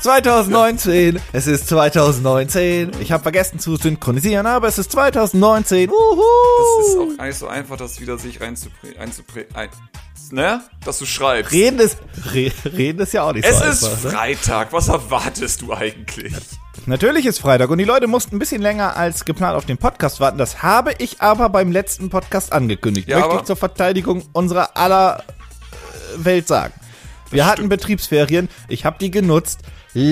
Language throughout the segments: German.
2019, es ist 2019. Ich habe vergessen zu synchronisieren, aber es ist 2019. Uhu. Das ist auch gar nicht so einfach, das wieder sich einzuprägen. Einzuprä ein, ne? Dass du schreibst. Reden ist, re, reden ist ja auch nicht es so ist einfach. Ne? Freitag. Was erwartest du eigentlich? Natürlich ist Freitag und die Leute mussten ein bisschen länger als geplant auf den Podcast warten. Das habe ich aber beim letzten Podcast angekündigt. Ja, Möchte ich zur Verteidigung unserer aller äh, Welt sagen. Wir hatten. Betriebsferien, ich habe die genutzt. Das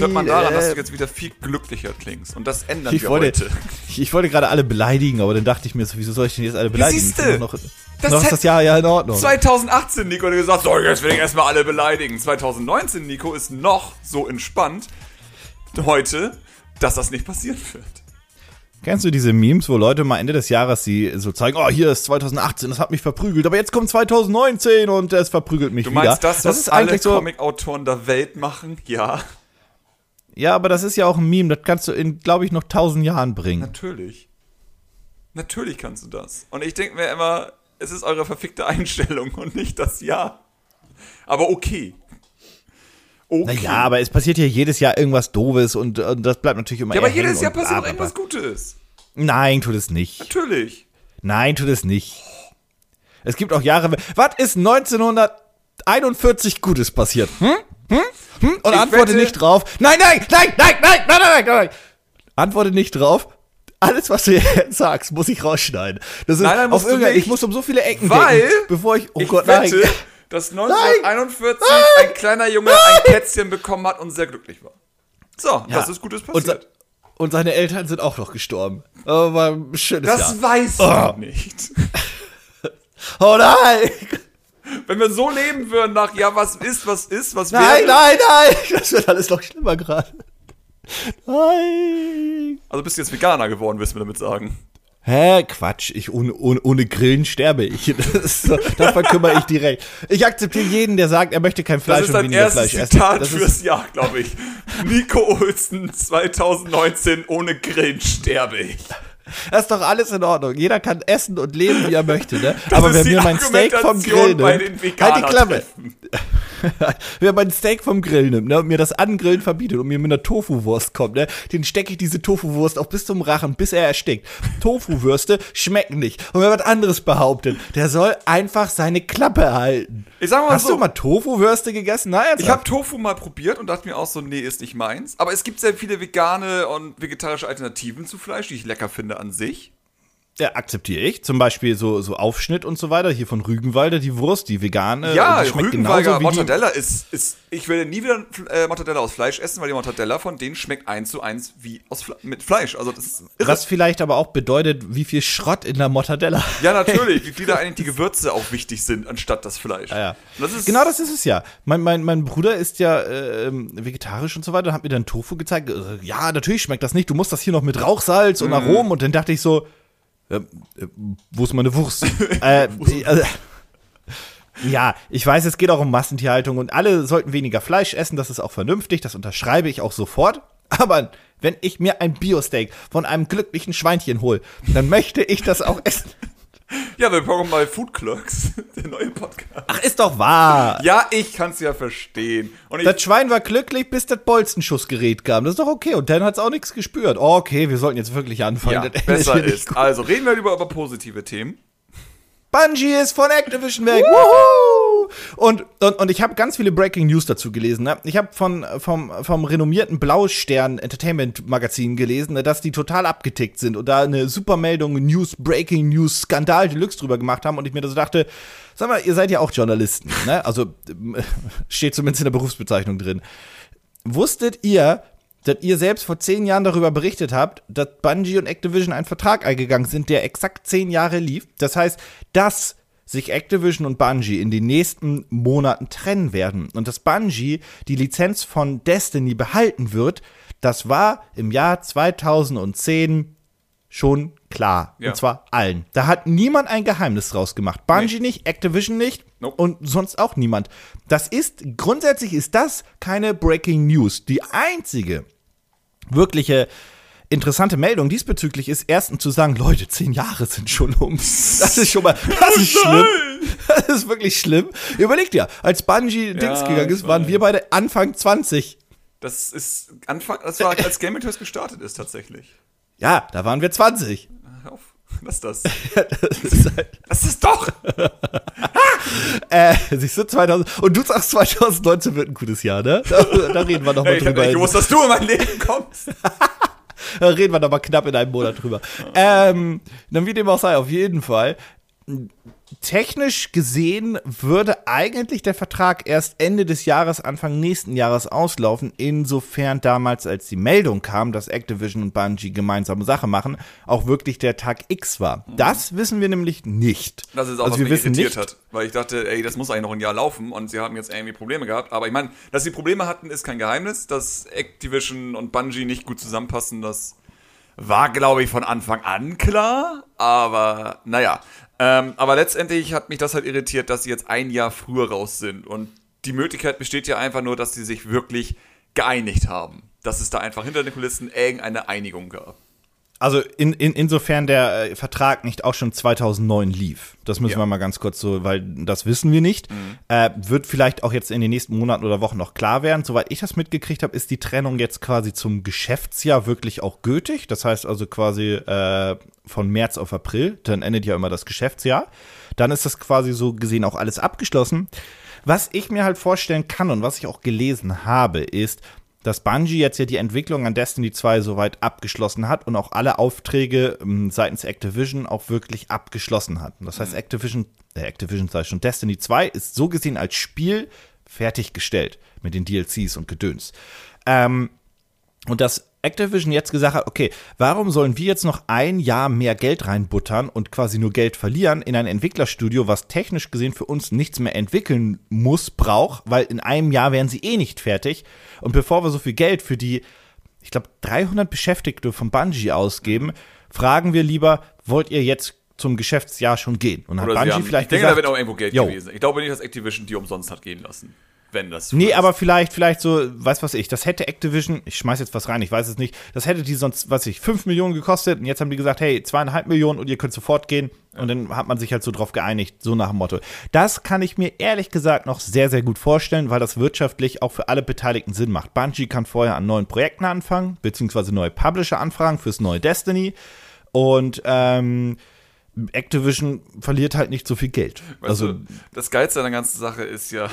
hört man daran, dass du jetzt wieder viel glücklicher klingst. Und das ändern ich wir wollte, heute. ich, ich wollte gerade alle beleidigen, aber dann dachte ich mir so, wieso soll ich denn jetzt alle beleidigen? siehste, noch, das noch ist das Jahr ja in Ordnung. 2018, Nico, hat gesagt, so, jetzt will ich erstmal alle beleidigen. 2019, Nico, ist noch so entspannt heute, dass das nicht passieren wird. Kennst du diese Memes, wo Leute mal Ende des Jahres sie so zeigen, oh, hier ist 2018, das hat mich verprügelt, aber jetzt kommt 2019 und es verprügelt mich Du wieder. meinst das, was ist alle so. Comic-Autoren der Welt machen? Ja, Ja, aber das ist ja auch ein Meme, das kannst du in, glaube ich, noch tausend Jahren bringen. natürlich. Natürlich kannst du das. Und ich denke mir immer, es ist eure verfickte Einstellung und nicht das Ja. Aber okay. Okay. Naja, aber es passiert ja jedes Jahr irgendwas Doofes und, und das bleibt natürlich immer ja, aber jedes Jahr passiert auch irgendwas. Gutes. Nein, tut es nicht. Natürlich. Nein, tut es nicht. Es gibt auch Jahre, was ist 1941 Gutes passiert? Hm? Hm? Hm? Und Ich antworte wette- nicht drauf. Nein, nein, nein, nein, nein, nein, nein, nein, nein. Antworte nicht drauf. Alles, was du jetzt sagst, muss ich rausschneiden. Das ist Nein, nein, auf du irgendein, nicht. ich muss um so viele Ecken Weil denken, bevor ich, oh ich Gott, wette, nein. Dass 1941 ein kleiner Junge ein Kätzchen bekommen hat und sehr glücklich war. So, das ist Gutes Und, passiert. und seine Eltern sind auch noch gestorben. Aber ein schönes Das Jahr. weiß Oh. man nicht. Oh nein! Wenn wir so leben würden nach, ja, was ist, was ist, was Nein, wäre. nein, nein! Das wird alles noch schlimmer gerade. Nein! Also bist du jetzt Veganer geworden, willst du mir damit sagen. Hä, Quatsch. Ich, ohne, ohne, ohne Grillen sterbe ich. Das ist so, da verkümmere ich direkt. Ich akzeptiere jeden, der sagt, er möchte kein Das Fleisch und dein weniger erstes Fleisch essen. Zitat Das fürs ist, Jahr, glaube ich. Nico Olsen 2019 ohne Grillen sterbe ich. Das ist doch alles in Ordnung. Jeder kann essen und leben, wie er möchte, ne? Aber ist wer mir mein Steak vom Grill nimmt, halt die Klappe. Wer mein Steak vom Grill nimmt, ne, und mir das Angrillen verbietet und mir mit einer Tofu-Wurst kommt, ne, den stecke ich diese Tofu-Wurst auch bis zum Rachen, bis er erstickt. Tofu-Würste schmecken nicht. Und wer was anderes behauptet, der soll einfach seine Klappe halten. Ich sag mal Hast so, du mal Tofu-Würste gegessen? Nein, ich habe Tofu mal probiert und dachte mir auch so, nee, ist nicht meins. Aber es gibt sehr viele vegane und vegetarische Alternativen zu Fleisch, die ich lecker finde an sich. Ja, akzeptiere ich. Zum Beispiel so, so Aufschnitt und so weiter. Hier von Rügenwalder, die Wurst, die vegane. Ja, die schmeckt Rügenwalder genauso wie die, Mortadella ist, ist. Ich werde nie wieder äh, Mortadella aus Fleisch essen, weil die Mortadella von denen schmeckt eins zu eins wie aus Fle mit Fleisch. Also das ist irre. Was vielleicht aber auch bedeutet, wie viel Schrott in der Mortadella. Ja, natürlich. Wie viel da eigentlich die Gewürze auch wichtig sind, anstatt das Fleisch. Ja, ja. Das genau das ist es ja. Mein, mein, mein Bruder ist ja ähm, vegetarisch und so weiter und hat mir dann Tofu gezeigt. Äh, Ja, natürlich schmeckt das nicht. Du musst das hier noch mit Rauchsalz Mhm. und Aromen. Und dann dachte ich so, äh, äh, wo ist meine Wurst? äh, äh, ja, ich weiß, es geht auch um Massentierhaltung und alle sollten weniger Fleisch essen. Das ist auch vernünftig. Das unterschreibe ich auch sofort. Aber wenn ich mir ein Biosteak von einem glücklichen Schweinchen hole, dann möchte ich das auch essen. Ja, willkommen bei Food Clerks, der neue Podcast. Ach, ist doch wahr. Ja, ich kann's ja verstehen. Das Schwein war glücklich, bis das Bolzenschussgerät kam. Das ist doch okay. Und dann hat's auch nichts gespürt. Oh, okay, wir sollten jetzt wirklich anfangen. ja, Das besser ist. Also reden wir über, über positive Themen. Bungie ist von Activision weg. Wuhu! Und, und, und ich habe ganz viele Breaking News dazu gelesen. Ne? Ich habe von vom, vom renommierten Blaustern Entertainment Magazin gelesen, ne, dass die total abgetickt sind und da eine Supermeldung, News, Breaking News, Skandal Deluxe drüber gemacht haben und ich mir so dachte, sag mal, ihr seid ja auch Journalisten, ne? Also steht zumindest in der Berufsbezeichnung drin. Wusstet ihr, dass ihr selbst vor zehn Jahren darüber berichtet habt, dass Bungie und Activision einen Vertrag eingegangen sind, der exakt zehn Jahre lief? Das heißt, dass sich Activision und Bungie in den nächsten Monaten trennen werden und dass Bungie die Lizenz von Destiny behalten wird, das war im Jahr 2010 schon klar. Ja. Und zwar allen. Da hat niemand ein Geheimnis draus gemacht. Bungie nicht, Activision nicht Nope. und sonst auch niemand. Das ist, grundsätzlich ist das keine Breaking News. Die einzige wirkliche interessante Meldung diesbezüglich ist erstens zu sagen, Leute, zehn Jahre sind schon um. Das ist schon mal, das ist schlimm. Das ist wirklich schlimm. Überleg dir, als Bungie Dings Ja, gegangen ist, waren wir beide Anfang 20. Das ist Anfang, das war als Gaming Toys gestartet ist tatsächlich. Ja, da waren wir 20. Was ist das? Das ist halt, Das ist doch! äh, siehst du, 2000, und du sagst 2019 wird ein gutes Jahr, ne? Da, da reden wir noch mal Ey, ich hab drüber. nicht gewusst, dass du in mein Leben kommst. Da reden wir noch mal knapp in einem Monat drüber. Ähm, dann wie dem auch sei, auf jeden Fall. Technisch gesehen würde eigentlich der Vertrag erst Ende des Jahres, Anfang nächsten Jahres auslaufen. Insofern damals, als die Meldung kam, dass Activision und Bungie gemeinsame Sache machen, auch wirklich der Tag X war. Das wissen wir nämlich nicht. Das ist auch, also was wir mich wissen irritiert nicht, hat. Weil ich dachte, ey, das muss eigentlich noch ein Jahr laufen und sie haben jetzt irgendwie Probleme gehabt. Aber ich meine, dass sie Probleme hatten, ist kein Geheimnis. Dass Activision und Bungie nicht gut zusammenpassen, das war, glaube ich, von Anfang an klar. Aber naja. Ähm, aber letztendlich hat mich das halt irritiert, dass sie jetzt ein Jahr früher raus sind. Und die Möglichkeit besteht ja einfach nur, dass sie sich wirklich geeinigt haben. Dass es da einfach hinter den Kulissen irgendeine Einigung gab. Also in, in, insofern der äh, Vertrag nicht auch schon 2009 lief. Das müssen Ja. wir mal ganz kurz so, weil das wissen wir nicht. Äh, wird vielleicht auch jetzt in den nächsten Monaten oder Wochen noch klar werden. Soweit ich das mitgekriegt habe, ist die Trennung jetzt quasi zum Geschäftsjahr wirklich auch gültig. Das heißt also quasi äh, von März auf April. Dann endet ja immer das Geschäftsjahr. Dann ist das quasi so gesehen auch alles abgeschlossen. Was ich mir halt vorstellen kann und was ich auch gelesen habe, ist, dass Bungie jetzt ja die Entwicklung an Destiny 2 soweit abgeschlossen hat und auch alle Aufträge ähm, seitens Activision auch wirklich abgeschlossen hat. Das heißt, Activision, äh, Activision sei schon, Destiny 2 ist so gesehen als Spiel fertiggestellt mit den DLCs und Gedöns. Ähm, und dass Activision jetzt gesagt hat, okay, warum sollen wir jetzt noch ein Jahr mehr Geld reinbuttern und quasi nur Geld verlieren in ein Entwicklerstudio, was technisch gesehen für uns nichts mehr entwickeln muss, braucht, weil in einem Jahr wären sie eh nicht fertig. Und bevor wir so viel Geld für die, ich glaube, 300 Beschäftigte von Bungie ausgeben, fragen wir lieber, wollt ihr jetzt zum Geschäftsjahr schon gehen? Und hat Oder Bungie haben, vielleicht ich denke, da gesagt, wird auch irgendwo Geld Jo. gewesen. Ich glaube nicht, dass Activision die umsonst hat gehen lassen. Wenn das. Nee, ist. aber vielleicht, vielleicht so, weiß was ich, das hätte Activision, ich schmeiß jetzt was rein, ich weiß es nicht, das hätte die sonst, was ich, 5 Millionen gekostet und jetzt haben die gesagt, hey, zweieinhalb Millionen und ihr könnt sofort gehen und dann hat man sich halt so drauf geeinigt, so nach dem Motto. Das kann ich mir ehrlich gesagt noch sehr, sehr gut vorstellen, weil das wirtschaftlich auch für alle Beteiligten Sinn macht. Bungie kann vorher an neuen Projekten anfangen, beziehungsweise neue Publisher anfragen fürs neue Destiny und, ähm, Activision verliert halt nicht so viel Geld. Weißt also, du, das Geilste an der ganzen Sache ist ja,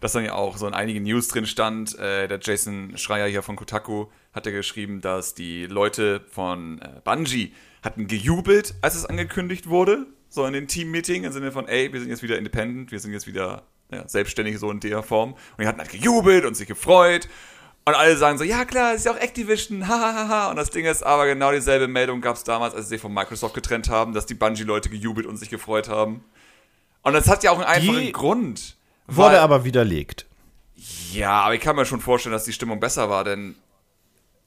dass dann ja auch so in einigen News drin stand, äh, der Jason Schreier hier von Kotaku hat ja geschrieben, dass die Leute von äh, Bungie hatten gejubelt, als es angekündigt wurde, so in den Team-Meeting, im Sinne von, ey, wir sind jetzt wieder independent, wir sind jetzt wieder ja, selbstständig so in der Form. Und die hatten halt gejubelt und sich gefreut. Und alle sagen so, ja klar, ist ja auch Activision, hahaha. Und das Ding ist aber genau dieselbe Meldung gab es damals, als sie sich von Microsoft getrennt haben, dass die Bungie-Leute gejubelt und sich gefreut haben. Und das hat ja auch einen einfachen Grund. Wurde weil- aber widerlegt. ja, aber ich kann mir schon vorstellen, dass die Stimmung besser war, denn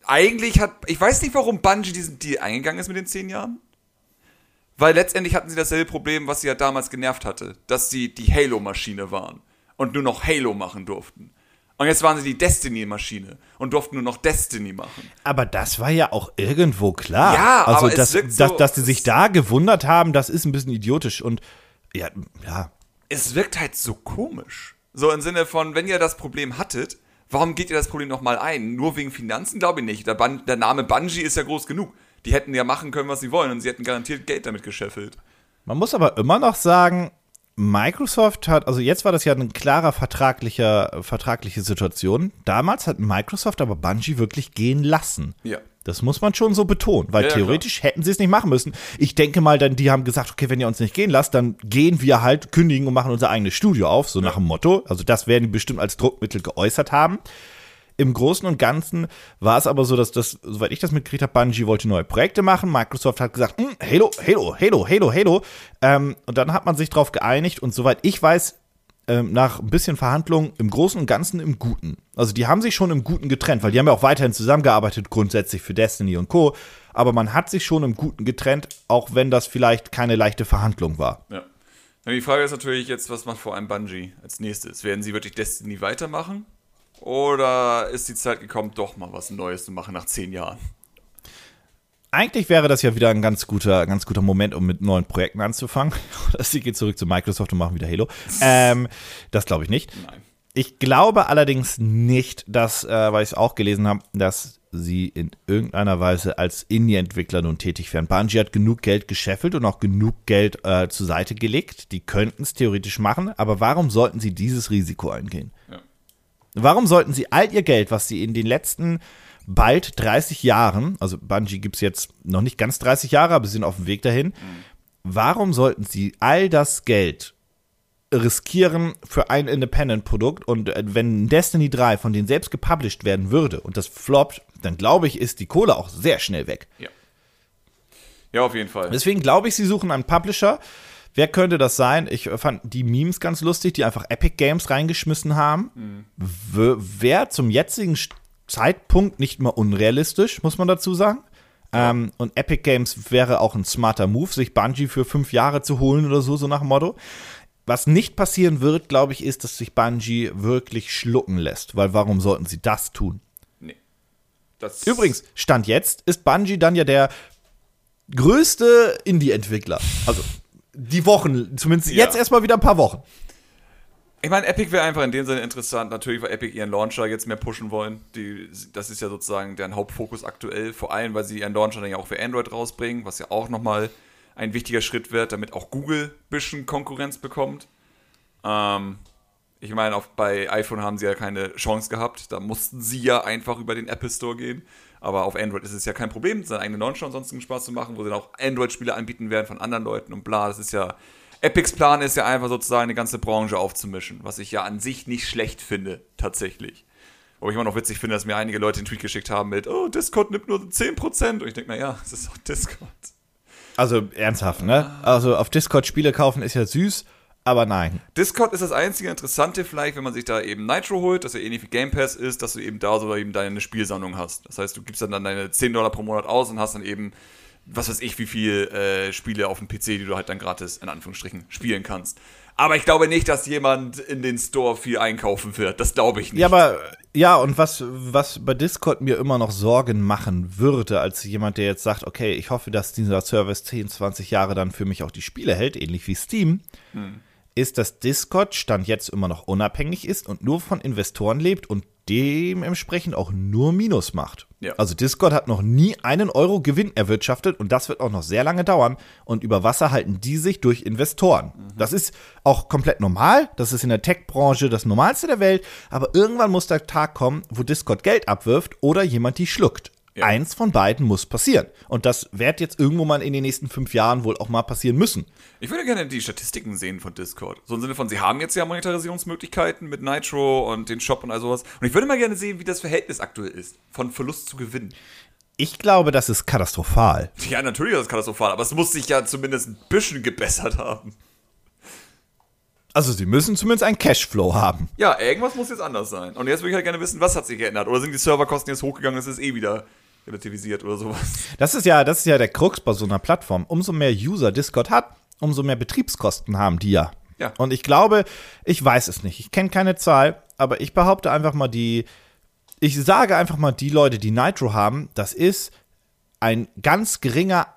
eigentlich hat, ich weiß nicht, warum Bungie diesen Deal eingegangen ist mit den zehn Jahren. Weil letztendlich hatten sie dasselbe Problem, was sie ja damals genervt hatte, dass sie die Halo-Maschine waren und nur noch Halo machen durften. Und jetzt waren sie die Destiny-Maschine und durften nur noch Destiny machen. Aber das war ja auch irgendwo klar. Ja, also aber es dass, so- dass, dass die sich da gewundert haben, das ist ein bisschen idiotisch und ja, ja. Es wirkt halt so komisch. So im Sinne von, wenn ihr das Problem hattet, warum geht ihr das Problem nochmal ein? Nur wegen Finanzen? Glaube ich nicht. Der, Bun der Name Bungie ist ja groß genug. Die hätten ja machen können, was sie wollen und sie hätten garantiert Geld damit gescheffelt. Man muss aber immer noch sagen, Microsoft hat, also jetzt war das ja eine klarer vertraglicher, vertragliche Situation. Damals hat Microsoft aber Bungie wirklich gehen lassen. Ja. Das muss man schon so betonen, weil Ja, ja, theoretisch hätten sie es nicht machen müssen. Ich denke mal, dann die haben gesagt, okay, wenn ihr uns nicht gehen lasst, dann gehen wir halt, kündigen und machen unser eigenes Studio auf, so nach dem Motto. Also das werden die bestimmt als Druckmittel geäußert haben. Im Großen und Ganzen war es aber so, dass das, soweit ich das mitgekriegt habe, Bungie wollte neue Projekte machen. Microsoft hat gesagt, "Hm, Halo, Halo, Halo, Halo, Halo. Ähm, und dann hat man sich darauf geeinigt und soweit ich weiß, ähm, nach ein bisschen Verhandlungen im Großen und Ganzen im Guten. Also die haben sich schon im Guten getrennt, weil die haben ja auch weiterhin zusammengearbeitet, grundsätzlich für Destiny und Co. Aber man hat sich schon im Guten getrennt, auch wenn das vielleicht keine leichte Verhandlung war. Ja. Die Frage ist natürlich jetzt, was macht vor allem Bungie als nächstes? Werden sie wirklich Destiny weitermachen? Oder ist die Zeit gekommen, doch mal was Neues zu machen nach zehn Jahren? Eigentlich wäre das ja wieder ein ganz guter, ganz guter Moment, um mit neuen Projekten anzufangen. Sie geht zurück zu Microsoft und machen wieder Halo. Ähm, das glaube ich nicht. Nein. Ich glaube allerdings nicht, dass, äh, weil ich es auch gelesen habe, dass sie in irgendeiner Weise als Indie-Entwickler nun tätig wären. Bungie hat genug Geld gescheffelt und auch genug Geld äh, zur Seite gelegt. Die könnten es theoretisch machen, aber warum sollten sie dieses Risiko eingehen? Ja. Warum sollten sie all ihr Geld, was sie in den letzten bald 30 Jahren, also Bungie gibt es jetzt noch nicht ganz 30 Jahre, aber sie sind auf dem Weg dahin, warum sollten sie all das Geld riskieren für ein Independent-Produkt und äh, wenn Destiny 3 von denen selbst gepublished werden würde und das floppt, dann glaube ich, ist die Kohle auch sehr schnell weg. Ja. Ja, auf jeden Fall. Deswegen glaube ich, sie suchen einen Publisher. Wer könnte das sein? Ich äh, fand die Memes ganz lustig, die einfach Epic Games reingeschmissen haben. Wäre zum jetzigen Zeitpunkt nicht mal unrealistisch, muss man dazu sagen. Ähm, und Epic Games wäre auch ein smarter Move, sich Bungie für fünf Jahre zu holen oder so, so nach dem Motto. Was nicht passieren wird, glaube ich, ist, dass sich Bungie wirklich schlucken lässt. Weil warum sollten sie das tun? Nee. Das Übrigens, Stand jetzt ist Bungie dann ja der größte Indie-Entwickler. Also die Wochen, zumindest Ja. jetzt erstmal wieder ein paar Wochen. Ich meine, Epic wäre einfach in dem Sinne interessant. Natürlich, weil Epic ihren Launcher jetzt mehr pushen wollen. Die, das ist ja sozusagen deren Hauptfokus aktuell. Vor allem, weil sie ihren Launcher dann ja auch für Android rausbringen, was ja auch nochmal ein wichtiger Schritt wird, damit auch Google ein bisschen Konkurrenz bekommt. Ähm, ich meine, bei iPhone haben sie ja keine Chance gehabt. Da mussten sie ja einfach über den Apple Store gehen. Aber auf Android ist es ja kein Problem, seinen eigenen Launcher und sonstigen Spaß zu machen, wo sie dann auch Android-Spiele anbieten werden von anderen Leuten und bla. Das ist ja. Epics Plan ist ja einfach sozusagen eine ganze Branche aufzumischen, was ich ja an sich nicht schlecht finde, tatsächlich. Wo ich immer noch witzig finde, dass mir einige Leute einen Tweet geschickt haben mit, oh, Discord nimmt nur 10%. Und ich denke, naja, das ist doch Discord. Also ernsthaft, ne? Also auf Discord Spiele kaufen ist ja süß, aber nein. Discord ist das einzige Interessante vielleicht, wenn man sich da eben Nitro holt, das ja ähnlich wie Game Pass ist, dass du eben da so eben deine Spielsammlung hast. Das heißt, du gibst dann, dann deine 10 Dollar pro Monat aus und hast dann eben, was weiß ich, wie viel äh, Spiele auf dem PC, die du halt dann gratis, in Anführungsstrichen, spielen kannst. Aber ich glaube nicht, dass jemand in den Store viel einkaufen wird. Das glaube ich nicht. Ja, aber ja, und was, was bei Discord mir immer noch Sorgen machen würde, als jemand, der jetzt sagt, okay, ich hoffe, dass dieser Service 10, 20 Jahre dann für mich auch die Spiele hält, ähnlich wie Steam, ist, dass Discord Stand jetzt immer noch unabhängig ist und nur von Investoren lebt und dementsprechend auch nur Minus macht. Ja. Also Discord hat noch nie einen Euro Gewinn erwirtschaftet und das wird auch noch sehr lange dauern. Und über Wasser halten die sich durch Investoren. Das ist auch komplett normal. Das ist in der Tech-Branche das Normalste der Welt. Aber irgendwann muss der Tag kommen, wo Discord Geld abwirft oder jemand die schluckt. Ja. Eins von beiden muss passieren. Und das wird jetzt irgendwo mal in den nächsten fünf Jahren wohl auch mal passieren müssen. Ich würde gerne die Statistiken sehen von Discord. So im Sinne von, sie haben jetzt ja Monetarisierungsmöglichkeiten mit Nitro und den Shop und all sowas. Und ich würde mal gerne sehen, wie das Verhältnis aktuell ist. Von Verlust zu Gewinn. Ich glaube, das ist katastrophal. Ja, natürlich ist das katastrophal, aber es muss sich ja zumindest ein bisschen gebessert haben. Also sie müssen zumindest einen Cashflow haben. Ja, irgendwas muss jetzt anders sein. Und jetzt würde ich halt gerne wissen, was hat sich geändert? Oder sind die Serverkosten jetzt hochgegangen, es ist eh wieder relativisiert oder sowas? Das ist ja, das ist ja der Krux bei so einer Plattform. Umso mehr User Discord hat, umso mehr Betriebskosten haben die ja. Ja. Und ich glaube, ich weiß es nicht. Ich kenne keine Zahl, aber ich behaupte einfach mal die, ich sage einfach mal die Leute, die Nitro haben, das ist ein ganz geringer,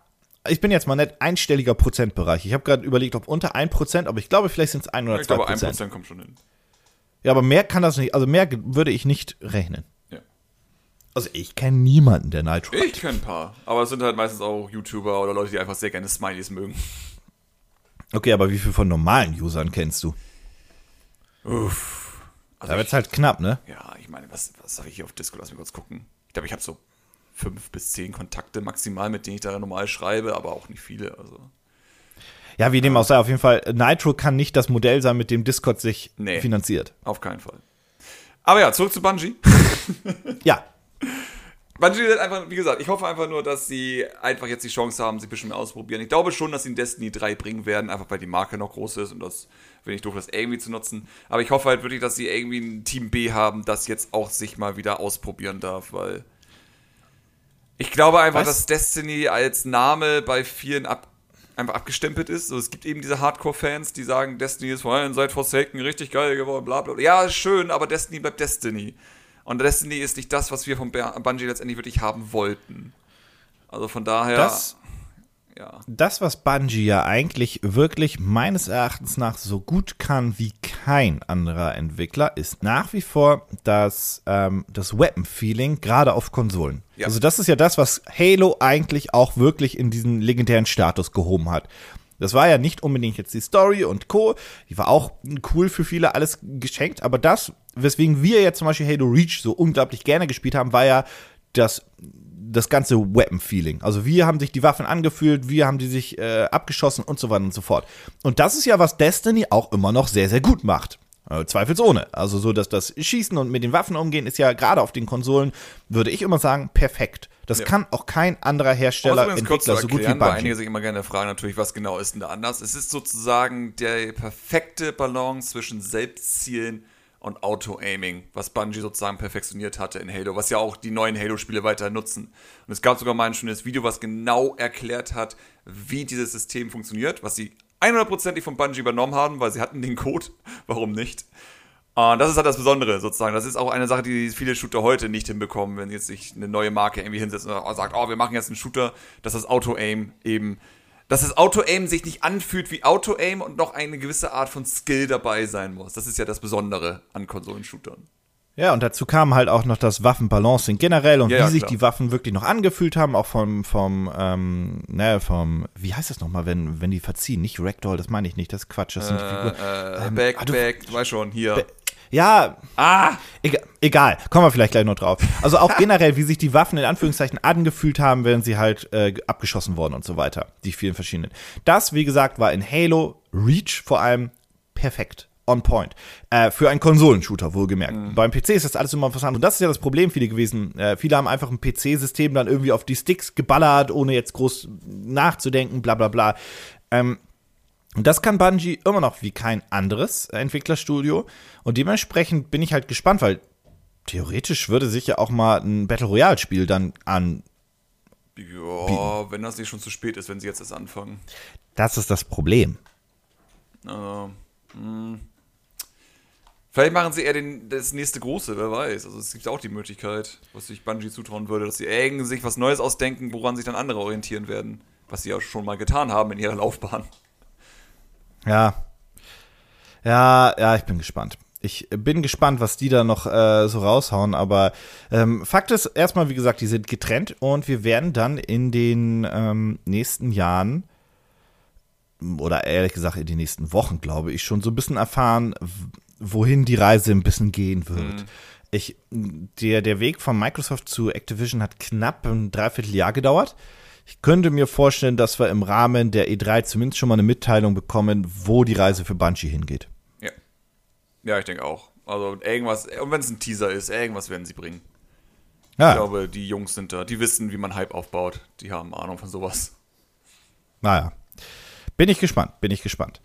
ich bin jetzt mal nicht einstelliger Prozentbereich. Ich habe gerade überlegt, ob unter 1%, aber ich glaube, vielleicht sind es 1 oder Ich 2%. glaube, 1% kommt schon hin. Ja, aber mehr kann das nicht, also mehr würde ich nicht rechnen. Also ich kenne niemanden, der Nitro Ich kenne ein paar. Aber es sind halt meistens auch YouTuber oder Leute, die einfach sehr gerne Smileys mögen. Okay, aber wie viel von normalen Usern kennst du? Uff. Also Da wird's halt knapp, ne? Ja, ich meine, was, was habe ich hier auf Discord? Lass mich kurz gucken. Ich glaube, ich habe so fünf bis zehn Kontakte maximal, mit denen ich da normal schreibe, aber auch nicht viele. Also. Ja, wie dem auch sei, auf jeden Fall, Nitro kann nicht das Modell sein, mit dem Discord sich Nee. finanziert. Auf keinen Fall. Aber ja, zurück zu Bungie. Ja, Bungie hat einfach, wie gesagt, ich hoffe einfach nur, dass sie einfach jetzt die Chance haben, sie ein bisschen mehr auszuprobieren. Ich glaube schon, dass sie in Destiny 3 bringen werden, einfach weil die Marke noch groß ist und das finde ich doof, das irgendwie zu nutzen. Aber ich hoffe halt wirklich, dass sie irgendwie ein Team B haben, das jetzt auch sich mal wieder ausprobieren darf, weil ich glaube einfach, Was? dass Destiny als Name bei vielen ab, einfach abgestempelt ist. So, es gibt eben diese Hardcore-Fans, die sagen, Destiny ist vor allem seit Forsaken richtig geil geworden, bla bla bla. Ja, schön, aber Destiny bleibt Destiny. Und Destiny ist nicht das, was wir von Bungie letztendlich wirklich haben wollten. Also von daher. Das, ja. das, was Bungie ja eigentlich wirklich meines Erachtens nach so gut kann wie kein anderer Entwickler, ist nach wie vor das, ähm, das Weapon-Feeling, gerade auf Konsolen. Ja. Also das ist ja das, was Halo eigentlich auch wirklich in diesen legendären Status gehoben hat. Das war ja nicht unbedingt jetzt die Story und Co. Die war auch cool für viele, alles geschenkt. Aber das, weswegen wir jetzt zum Beispiel Halo Reach so unglaublich gerne gespielt haben, war ja das, das ganze Weapon-Feeling. Also wir haben sich die Waffen angefühlt, wir haben die sich äh, abgeschossen und so weiter und so fort. Und das ist ja, was Destiny auch immer noch sehr, sehr gut macht. Äh, zweifelsohne. Also so, dass das Schießen und mit den Waffen umgehen ist ja gerade auf den Konsolen, würde ich immer sagen, perfekt. Das Ja. kann auch kein anderer Hersteller, Um übrigens kurz zu Entwickler so gut wie erklären, Bungie. einige sich immer gerne fragen, natürlich, was genau ist denn da anders? Es ist sozusagen der perfekte Balance zwischen Selbstzielen und Auto-Aiming, was Bungie sozusagen perfektioniert hatte in Halo, was ja auch die neuen Halo-Spiele weiter nutzen. Und es gab sogar mal ein schönes Video, was genau erklärt hat, wie dieses System funktioniert, was sie 100%ig von Bungie übernommen haben, weil sie hatten den Code, warum nicht? Und das ist halt das Besondere sozusagen. Das ist auch eine Sache, die viele Shooter heute nicht hinbekommen, wenn jetzt sich eine neue Marke irgendwie hinsetzt und sagt, oh, wir machen jetzt einen Shooter, dass das Auto-Aim eben, dass das Auto-Aim sich nicht anfühlt wie Auto-Aim und noch eine gewisse Art von Skill dabei sein muss. Das ist ja das Besondere an Konsolenshootern. Ja, und dazu kam halt auch noch das Waffenbalancing generell und Ja, wie ja, sich die Waffen wirklich noch angefühlt haben, auch vom, vom, ähm, ne, vom, wie heißt das nochmal, wenn, wenn die verziehen? Nicht Ragdoll, das meine ich nicht, das ist Quatsch, das sind die Figuren. Äh, Ähm, back, ah, du- back, du weißt schon, hier. Ja, ah! egal, egal, kommen wir vielleicht gleich noch drauf. Also auch generell, wie sich die Waffen in Anführungszeichen angefühlt haben, wenn sie halt äh, abgeschossen wurden und so weiter. Die vielen verschiedenen. Das, wie gesagt, war in Halo Reach vor allem perfekt. On point. Äh, für einen Konsolenshooter, wohlgemerkt. Beim PC ist das alles immer was anderes. Und das ist ja das Problem viele gewesen. Äh, viele haben einfach ein PC-System dann irgendwie auf die Sticks geballert, ohne jetzt groß nachzudenken, bla bla bla. Ähm, und das kann Bungie immer noch wie kein anderes Entwicklerstudio. Und dementsprechend bin ich halt gespannt, weil theoretisch würde sich ja auch mal ein Battle Royale-Spiel dann an. Ja, wenn das nicht schon zu spät ist, wenn sie jetzt erst anfangen. Das ist das Problem. Also, mh. Vielleicht machen sie eher den, das nächste große, wer weiß. Also es gibt auch die Möglichkeit, was sich Bungie zutrauen würde, dass sie irgend sich was Neues ausdenken, woran sich dann andere orientieren werden. Was sie ja schon mal getan haben in ihrer Laufbahn. Ja. Ja, ja, ich bin gespannt. Ich bin gespannt, was die da noch äh, so raushauen, aber ähm, Fakt ist erstmal, wie gesagt, die sind getrennt und wir werden dann in den ähm, nächsten Jahren oder ehrlich gesagt in den nächsten Wochen, glaube ich, schon so ein bisschen erfahren, wohin die Reise ein bisschen gehen wird. Ich, der, der Weg von Microsoft zu Activision hat knapp ein Dreivierteljahr gedauert. Ich könnte mir vorstellen, dass wir im Rahmen der E3 zumindest schon mal eine Mitteilung bekommen, wo die Reise für Bungie hingeht. Ja. Ja, ich denke auch. Also irgendwas, und wenn es ein Teaser ist, irgendwas werden sie bringen. Ich Ja, glaube, die Jungs sind da, die wissen, wie man Hype aufbaut. Die haben Ahnung von sowas. naja. Bin ich gespannt, bin ich gespannt.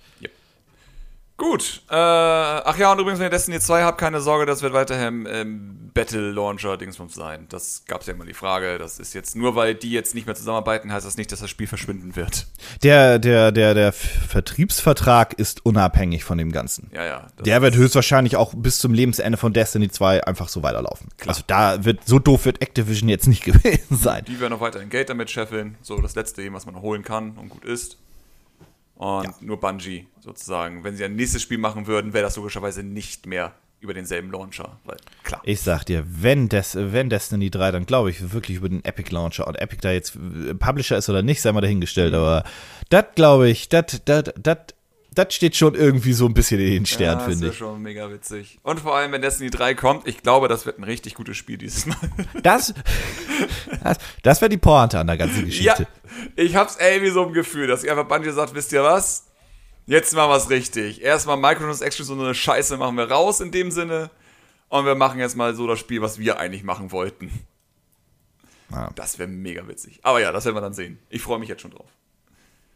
Gut. Äh, ach ja, und übrigens, wenn ihr Destiny 2 habt, keine Sorge, das wird weiterhin ähm, Battle Launcher Dingsbums sein. Das gab es ja immer die Frage. Das ist jetzt nur, weil die jetzt nicht mehr zusammenarbeiten, heißt das nicht, dass das Spiel verschwinden wird. Der, der, der, der Vertriebsvertrag ist unabhängig von dem Ganzen. Ja, ja. Der wird höchstwahrscheinlich auch bis zum Lebensende von Destiny 2 einfach so weiterlaufen. Also da wird, so doof wird Activision jetzt nicht gewesen sein. Die werden noch weiterhin Geld damit scheffeln. So das letzte, was man noch holen kann und gut ist. Und Ja. nur Bungie sozusagen. Wenn sie ein nächstes Spiel machen würden, wäre das logischerweise nicht mehr über denselben Launcher. Weil, klar. Ich sag dir, wenn, Des wenn Destiny 3, dann glaube ich wirklich über den Epic Launcher und Epic da jetzt äh, Publisher ist oder nicht, sei mal dahingestellt, aber das glaube ich, das, das, das, das steht schon irgendwie so ein bisschen in den Sternen, ja, finde das ich. wäre schon mega witzig. Und vor allem, wenn Destiny 3 kommt, ich glaube, das wird ein richtig gutes Spiel dieses Mal. Das, das, das wäre die Pointe an der ganzen Ja, Geschichte. ich hab's irgendwie so im Gefühl, dass einfach Bungie sagt, wisst ihr was? Jetzt machen wir's richtig. Erstmal Microtransactions und so eine Scheiße machen wir raus in dem Sinne. Und wir machen jetzt mal so das Spiel, was wir eigentlich machen wollten. Ja. Das wäre mega witzig. Aber ja, das werden wir dann sehen. Ich freue mich jetzt schon drauf.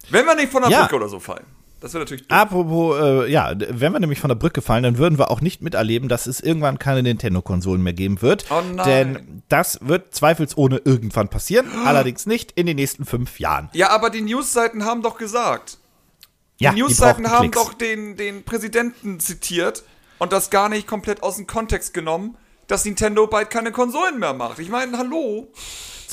Wenn wir nicht von der Ja. Brücke oder so fallen. Das wäre natürlich doof. Apropos, äh, ja, wenn wir nämlich von der Brücke fallen, dann würden wir auch nicht miterleben, dass es irgendwann keine Nintendo-Konsolen mehr geben wird. Oh nein. Denn das wird zweifelsohne irgendwann passieren, allerdings nicht in den nächsten fünf Jahren. Ja, aber die Newsseiten haben doch gesagt. Ja, die Newsseiten haben Klicks. doch den, den Präsidenten zitiert und das gar nicht komplett aus dem Kontext genommen, dass Nintendo bald keine Konsolen mehr macht. Ich meine, hallo.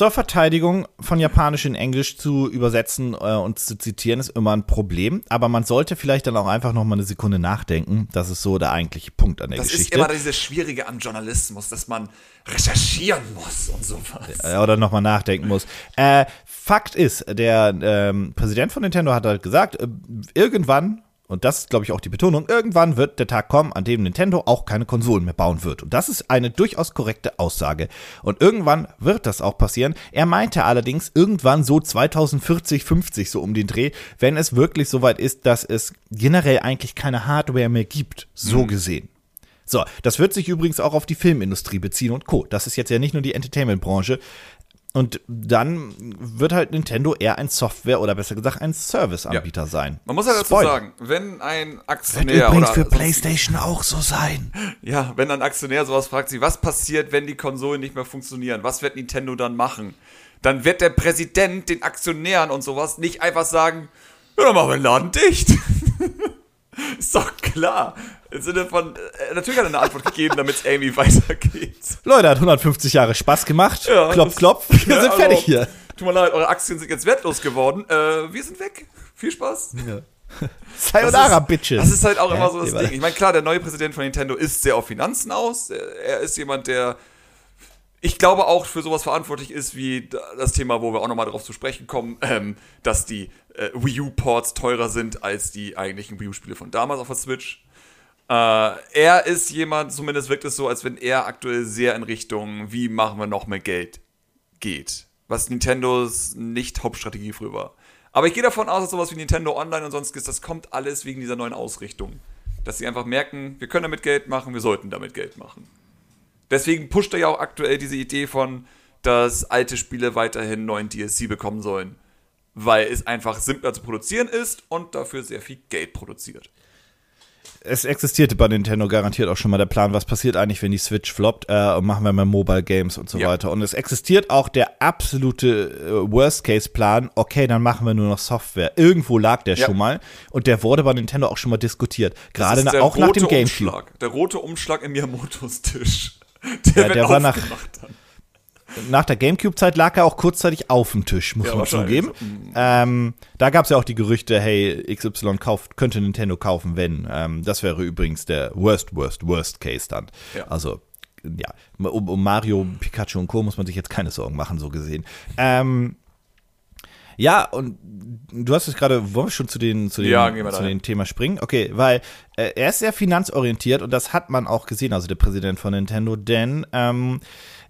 Zur Verteidigung von Japanisch in Englisch zu übersetzen äh, und zu zitieren ist immer ein Problem, aber man sollte vielleicht dann auch einfach noch mal eine Sekunde nachdenken. Das ist so der eigentliche Punkt an der das Geschichte. Das ist immer dieses Schwierige am Journalismus, dass man recherchieren muss und sowas. Oder noch mal nachdenken muss. Äh, Fakt ist, der ähm, Präsident von Nintendo hat halt gesagt, äh, irgendwann und das ist, glaube ich, auch die Betonung, irgendwann wird der Tag kommen, an dem Nintendo auch keine Konsolen mehr bauen wird. Und das ist eine durchaus korrekte Aussage. Und irgendwann wird das auch passieren. Er meinte allerdings irgendwann so 2040, 50 so um den Dreh, wenn es wirklich soweit ist, dass es generell eigentlich keine Hardware mehr gibt, so mhm. gesehen. So, das wird sich übrigens auch auf die Filmindustrie beziehen und Co. Das ist jetzt ja nicht nur die Entertainment-Branche. Und dann wird halt Nintendo eher ein Software oder besser gesagt ein Serviceanbieter ja. sein. Man muss ja dazu Spoiler. sagen, wenn ein Aktionär wird übrigens für PlayStation auch so sein. Ja, wenn ein Aktionär sowas fragt, sich, was passiert, wenn die Konsolen nicht mehr funktionieren? Was wird Nintendo dann machen? Dann wird der Präsident den Aktionären und sowas nicht einfach sagen, ja, dann machen wir den Laden dicht. Ist doch klar. Im Sinne von, äh, natürlich hat er eine Antwort gegeben, damit es irgendwie weitergeht. Leute, hat 150 Jahre Spaß gemacht. Ja, klopf, klopf. Wir ja, sind fertig also, hier. Tut mir leid, eure Aktien sind jetzt wertlos geworden. Äh, wir sind weg. Viel Spaß. Ja. Sayonara, Bitches. Das ist halt auch immer so das Ding. Ich meine, klar, der neue Präsident von Nintendo ist sehr auf Finanzen aus. Er ist jemand, der ich glaube auch für sowas verantwortlich ist, wie das Thema, wo wir auch nochmal drauf zu sprechen kommen, ähm, dass die äh, Wii U-Ports teurer sind als die eigentlichen Wii U-Spiele von damals auf der Switch. Äh, er ist jemand, zumindest wirkt es so, als wenn er aktuell sehr in Richtung, wie machen wir noch mehr Geld geht. Was Nintendos nicht Hauptstrategie früher war. Aber ich gehe davon aus, dass sowas wie Nintendo Online und sonstiges, das kommt alles wegen dieser neuen Ausrichtung. Dass sie einfach merken, wir können damit Geld machen, wir sollten damit Geld machen. Deswegen pusht er ja auch aktuell diese Idee von, dass alte Spiele weiterhin neuen DLC bekommen sollen. Weil es einfach simpler zu produzieren ist und dafür sehr viel Geld produziert es existierte bei Nintendo garantiert auch schon mal der Plan, was passiert eigentlich, wenn die Switch floppt äh, und machen wir mal Mobile Games und so ja. weiter. Und es existiert auch der absolute äh, Worst-Case-Plan, okay, dann machen wir nur noch Software. Irgendwo lag der ja. schon mal und der wurde bei Nintendo auch schon mal diskutiert. Gerade na, auch nach dem Gamecube. Der rote Umschlag im Miyamotos Tisch. Der, ja, der war nach, nach der Gamecube-Zeit lag er auch kurzzeitig auf dem Tisch, muss ja, man zugeben. Ähm, da gab es ja auch die Gerüchte, hey, XY kauft, könnte Nintendo kaufen, wenn. Ähm, das wäre übrigens der worst, worst, worst Case dann. Ja. Also, ja, um, um, Mario, Pikachu und Co. muss man sich jetzt keine Sorgen machen, so gesehen. Ähm, ja, und du hast es gerade, wollen wir schon zu den, zu den, ja, zu den Thema springen? Okay, weil äh, er ist sehr finanzorientiert und das hat man auch gesehen, also der Präsident von Nintendo, denn ähm,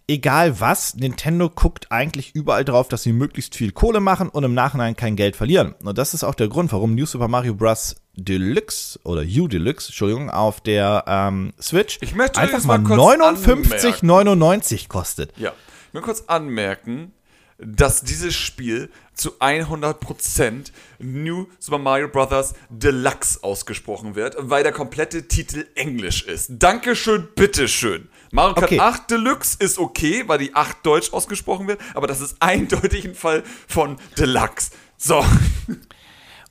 egal was, Nintendo guckt eigentlich überall drauf, dass sie möglichst viel Kohle machen und im Nachhinein kein Geld verlieren. Und das ist auch der Grund, warum New Super Mario Bros. Deluxe oder U Deluxe, Entschuldigung, auf der ähm, Switch einfach mal 59,99 kostet. Ja, ich will kurz anmerken, dass dieses Spiel zu 100% New Super Mario Bros. Deluxe ausgesprochen wird, weil der komplette Titel Englisch ist. Dankeschön, bitteschön. Mario Kart okay. 8 Deluxe ist okay, weil die 8 deutsch ausgesprochen wird, aber das ist eindeutig ein Fall von Deluxe. So.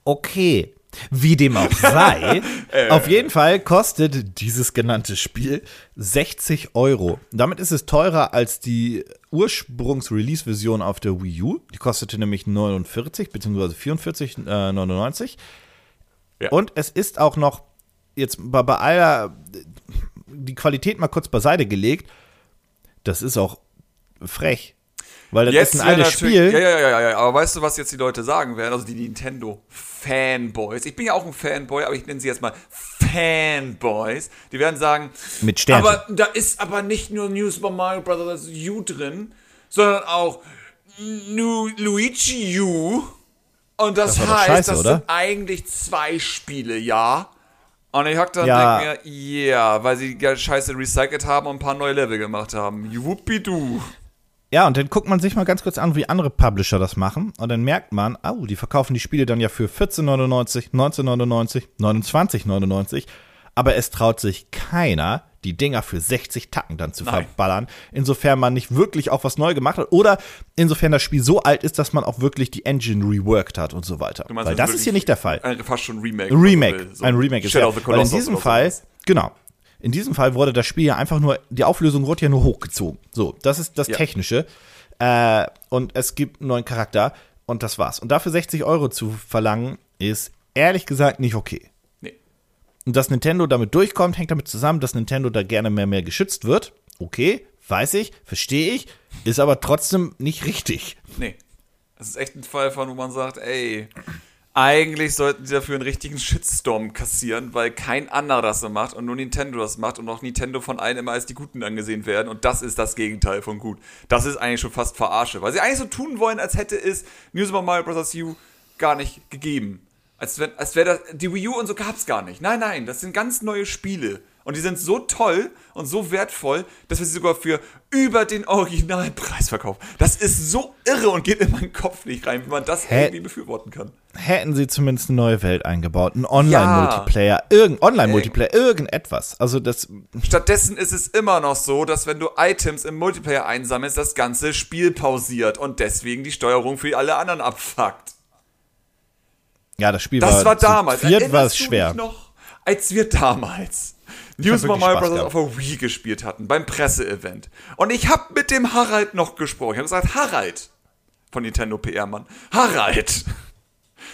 Okay. Wie dem auch sei, äh. auf jeden Fall kostet dieses genannte Spiel 60 Euro. Damit ist es teurer als die Ursprungs-Release-Version auf der Wii U. Die kostete nämlich 49 bzw. 44,99. Äh, ja. Und es ist auch noch jetzt bei, bei aller die Qualität mal kurz beiseite gelegt. Das ist auch frech. Weil das jetzt ist ein altes Spiel. Ja, ja, ja, ja, aber weißt du, was jetzt die Leute sagen werden? Also die Nintendo-Fanboys. Ich bin ja auch ein Fanboy, aber ich nenne sie jetzt mal Fanboys. Die werden sagen, mit Sternchen. Aber da ist aber nicht nur New Super Mario Bros. U drin, sondern auch New Luigi U. Und das, das heißt, scheiße, das oder? sind eigentlich zwei Spiele, ja. Und ich hock dann ja. und denk mir, ja, yeah, weil sie die Scheiße recycelt haben und ein paar neue Level gemacht haben. Wuppidu. Ja, und dann guckt man sich mal ganz kurz an, wie andere Publisher das machen. Und dann merkt man, oh, die verkaufen die Spiele dann ja für 14,99, 19,99, 29,99. Aber es traut sich keiner, die Dinger für 60 Tacken dann zu Nein. verballern. Insofern man nicht wirklich auch was neu gemacht hat. Oder insofern das Spiel so alt ist, dass man auch wirklich die Engine reworked hat und so weiter. Weil das ist hier nicht der Fall. Ein, fast schon Remake. Remake. So ein Remake ist ja. Weil in diesem Fall, genau. In diesem Fall wurde das Spiel ja einfach nur, die Auflösung wurde ja nur hochgezogen. So, das ist das Ja. Technische. Äh, und es gibt einen neuen Charakter und das war's. Und dafür 60 Euro zu verlangen, ist ehrlich gesagt nicht okay. Nee. Und dass Nintendo damit durchkommt, hängt damit zusammen, dass Nintendo da gerne mehr mehr geschützt wird. Okay, weiß ich, verstehe ich, ist aber trotzdem nicht richtig. Nee. Das ist echt ein Fall von, wo man sagt, ey, eigentlich sollten sie dafür einen richtigen Shitstorm kassieren, weil kein anderer das so macht und nur Nintendo das macht und auch Nintendo von allen immer als die Guten angesehen werden und das ist das Gegenteil von gut. Das ist eigentlich schon fast Verarsche, weil sie eigentlich so tun wollen, als hätte es New Super Mario Bros. U gar nicht gegeben. Als, wenn, als wäre das, die Wii U und so gab es gar nicht. Nein, nein, das sind ganz neue Spiele. Und die sind so toll und so wertvoll, dass wir sie sogar für über den Originalpreis verkaufen. Das ist so irre und geht in meinen Kopf nicht rein, wie man das Hä? irgendwie befürworten kann. Hätten sie zumindest eine neue Welt eingebaut, einen Online-Multiplayer, irgend Online-Multiplayer, irgendetwas. Also das, Stattdessen ist es immer noch so, dass wenn du Items im Multiplayer einsammelst, das ganze Spiel pausiert und deswegen die Steuerung für alle anderen abfuckt. Ja, das Spiel Das war, war damals. viert war es schwer. noch, als wir damals New Super Mario Bros. auf der Wii gespielt hatten, beim Presseevent. Und ich habe mit dem Harald noch gesprochen. Ich habe gesagt, Harald, von Nintendo PR-Mann, Harald,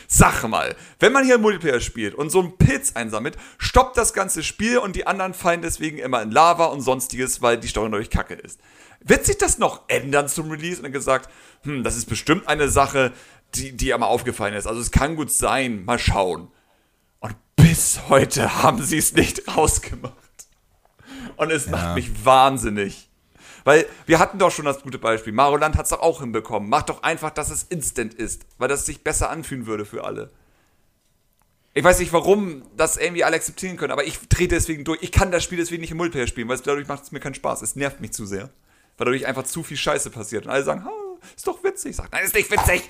sag mal, wenn man hier Multiplayer spielt und so einen Pilz einsammelt, stoppt das ganze Spiel und die anderen fallen deswegen immer in Lava und sonstiges, weil die Steuerung durch Kacke ist. Wird sich das noch ändern zum Release? Und dann gesagt, hm, das ist bestimmt eine Sache, die, die ja mal aufgefallen ist. Also es kann gut sein, mal schauen. Und bis heute haben sie es nicht rausgemacht. Und es macht mich wahnsinnig. Weil wir hatten doch schon das gute Beispiel. Mario Land hat es doch auch hinbekommen. Macht doch einfach, dass es instant ist, weil das sich besser anfühlen würde für alle. Ich weiß nicht, warum das irgendwie alle akzeptieren können, aber ich drehe deswegen durch. Ich kann das Spiel deswegen nicht im Multiplayer spielen, weil es dadurch macht es mir keinen Spaß. Es nervt mich zu sehr. Weil dadurch einfach zu viel Scheiße passiert. Und alle sagen, ha, ist doch witzig. Ich sag, nein, ist nicht witzig.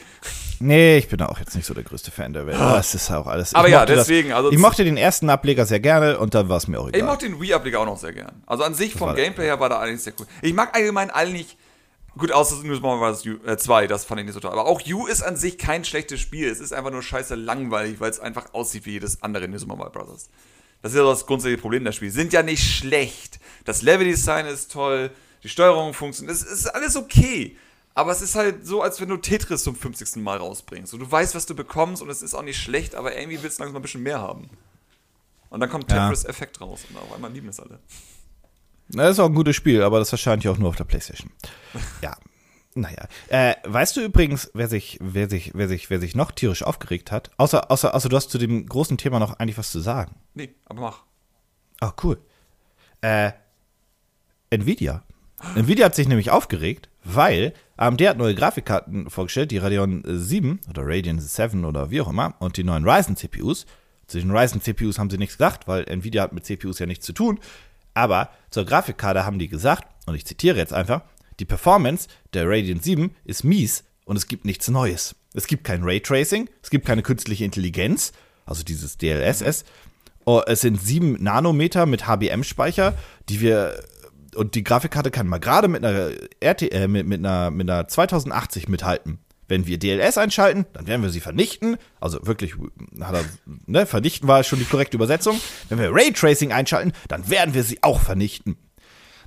Nee, ich bin auch jetzt nicht so der größte Fan der Welt. Das ist auch alles. Aber ich ja, mochte deswegen, Das, also- ich mochte den ersten Ableger sehr gerne und dann war es mir auch Ich egal. mag den Wii-Ableger auch noch sehr gern. Also an sich vom Gameplay her war da eigentlich sehr cool. Ich mag allgemein nicht. Gut, außer New Super Mario Bros. U- äh, 2, das fand ich nicht so toll. Aber auch U ist an sich kein schlechtes Spiel. Es ist einfach nur scheiße langweilig, weil es einfach aussieht wie jedes andere New Super Mario Bros. Das ist ja das grundsätzliche Problem der Spiele. Sind ja nicht schlecht. Das Leveldesign ist toll, die Steuerung funktioniert. Es ist alles okay. Aber es ist halt so, als wenn du Tetris zum 50. Mal rausbringst. Und du weißt, was du bekommst und es ist auch nicht schlecht, aber irgendwie willst du langsam ein bisschen mehr haben. Und dann kommt Ja. Tetris-Effekt raus und auf einmal lieben es alle. Das ist auch ein gutes Spiel, aber das wahrscheinlich auch nur auf der Playstation. Ja. Naja. Äh, weißt du übrigens, wer sich, wer sich, wer sich, wer sich noch tierisch aufgeregt hat? Außer, außer, außer du hast zu dem großen Thema noch eigentlich was zu sagen. Nee, aber mach. Ah, cool. Äh, Nvidia. Nvidia hat sich nämlich aufgeregt, weil AMD hat neue Grafikkarten vorgestellt, die Radeon 7 oder Radeon 7 oder wie auch immer und die neuen Ryzen CPUs. Zu den Ryzen CPUs haben sie nichts gesagt, weil Nvidia hat mit CPUs ja nichts zu tun. Aber zur Grafikkarte haben die gesagt, und ich zitiere jetzt einfach, die Performance der Radeon 7 ist mies und es gibt nichts Neues. Es gibt kein Raytracing, es gibt keine künstliche Intelligenz, also dieses DLSS. Oh, es sind 7 Nanometer mit HBM-Speicher, die wir und die Grafikkarte kann mal gerade mit einer RT, äh, mit, mit einer mit einer 2080 mithalten. Wenn wir DLS einschalten, dann werden wir sie vernichten. Also wirklich, hat er, ne, vernichten war schon die korrekte Übersetzung. Wenn wir Raytracing einschalten, dann werden wir sie auch vernichten.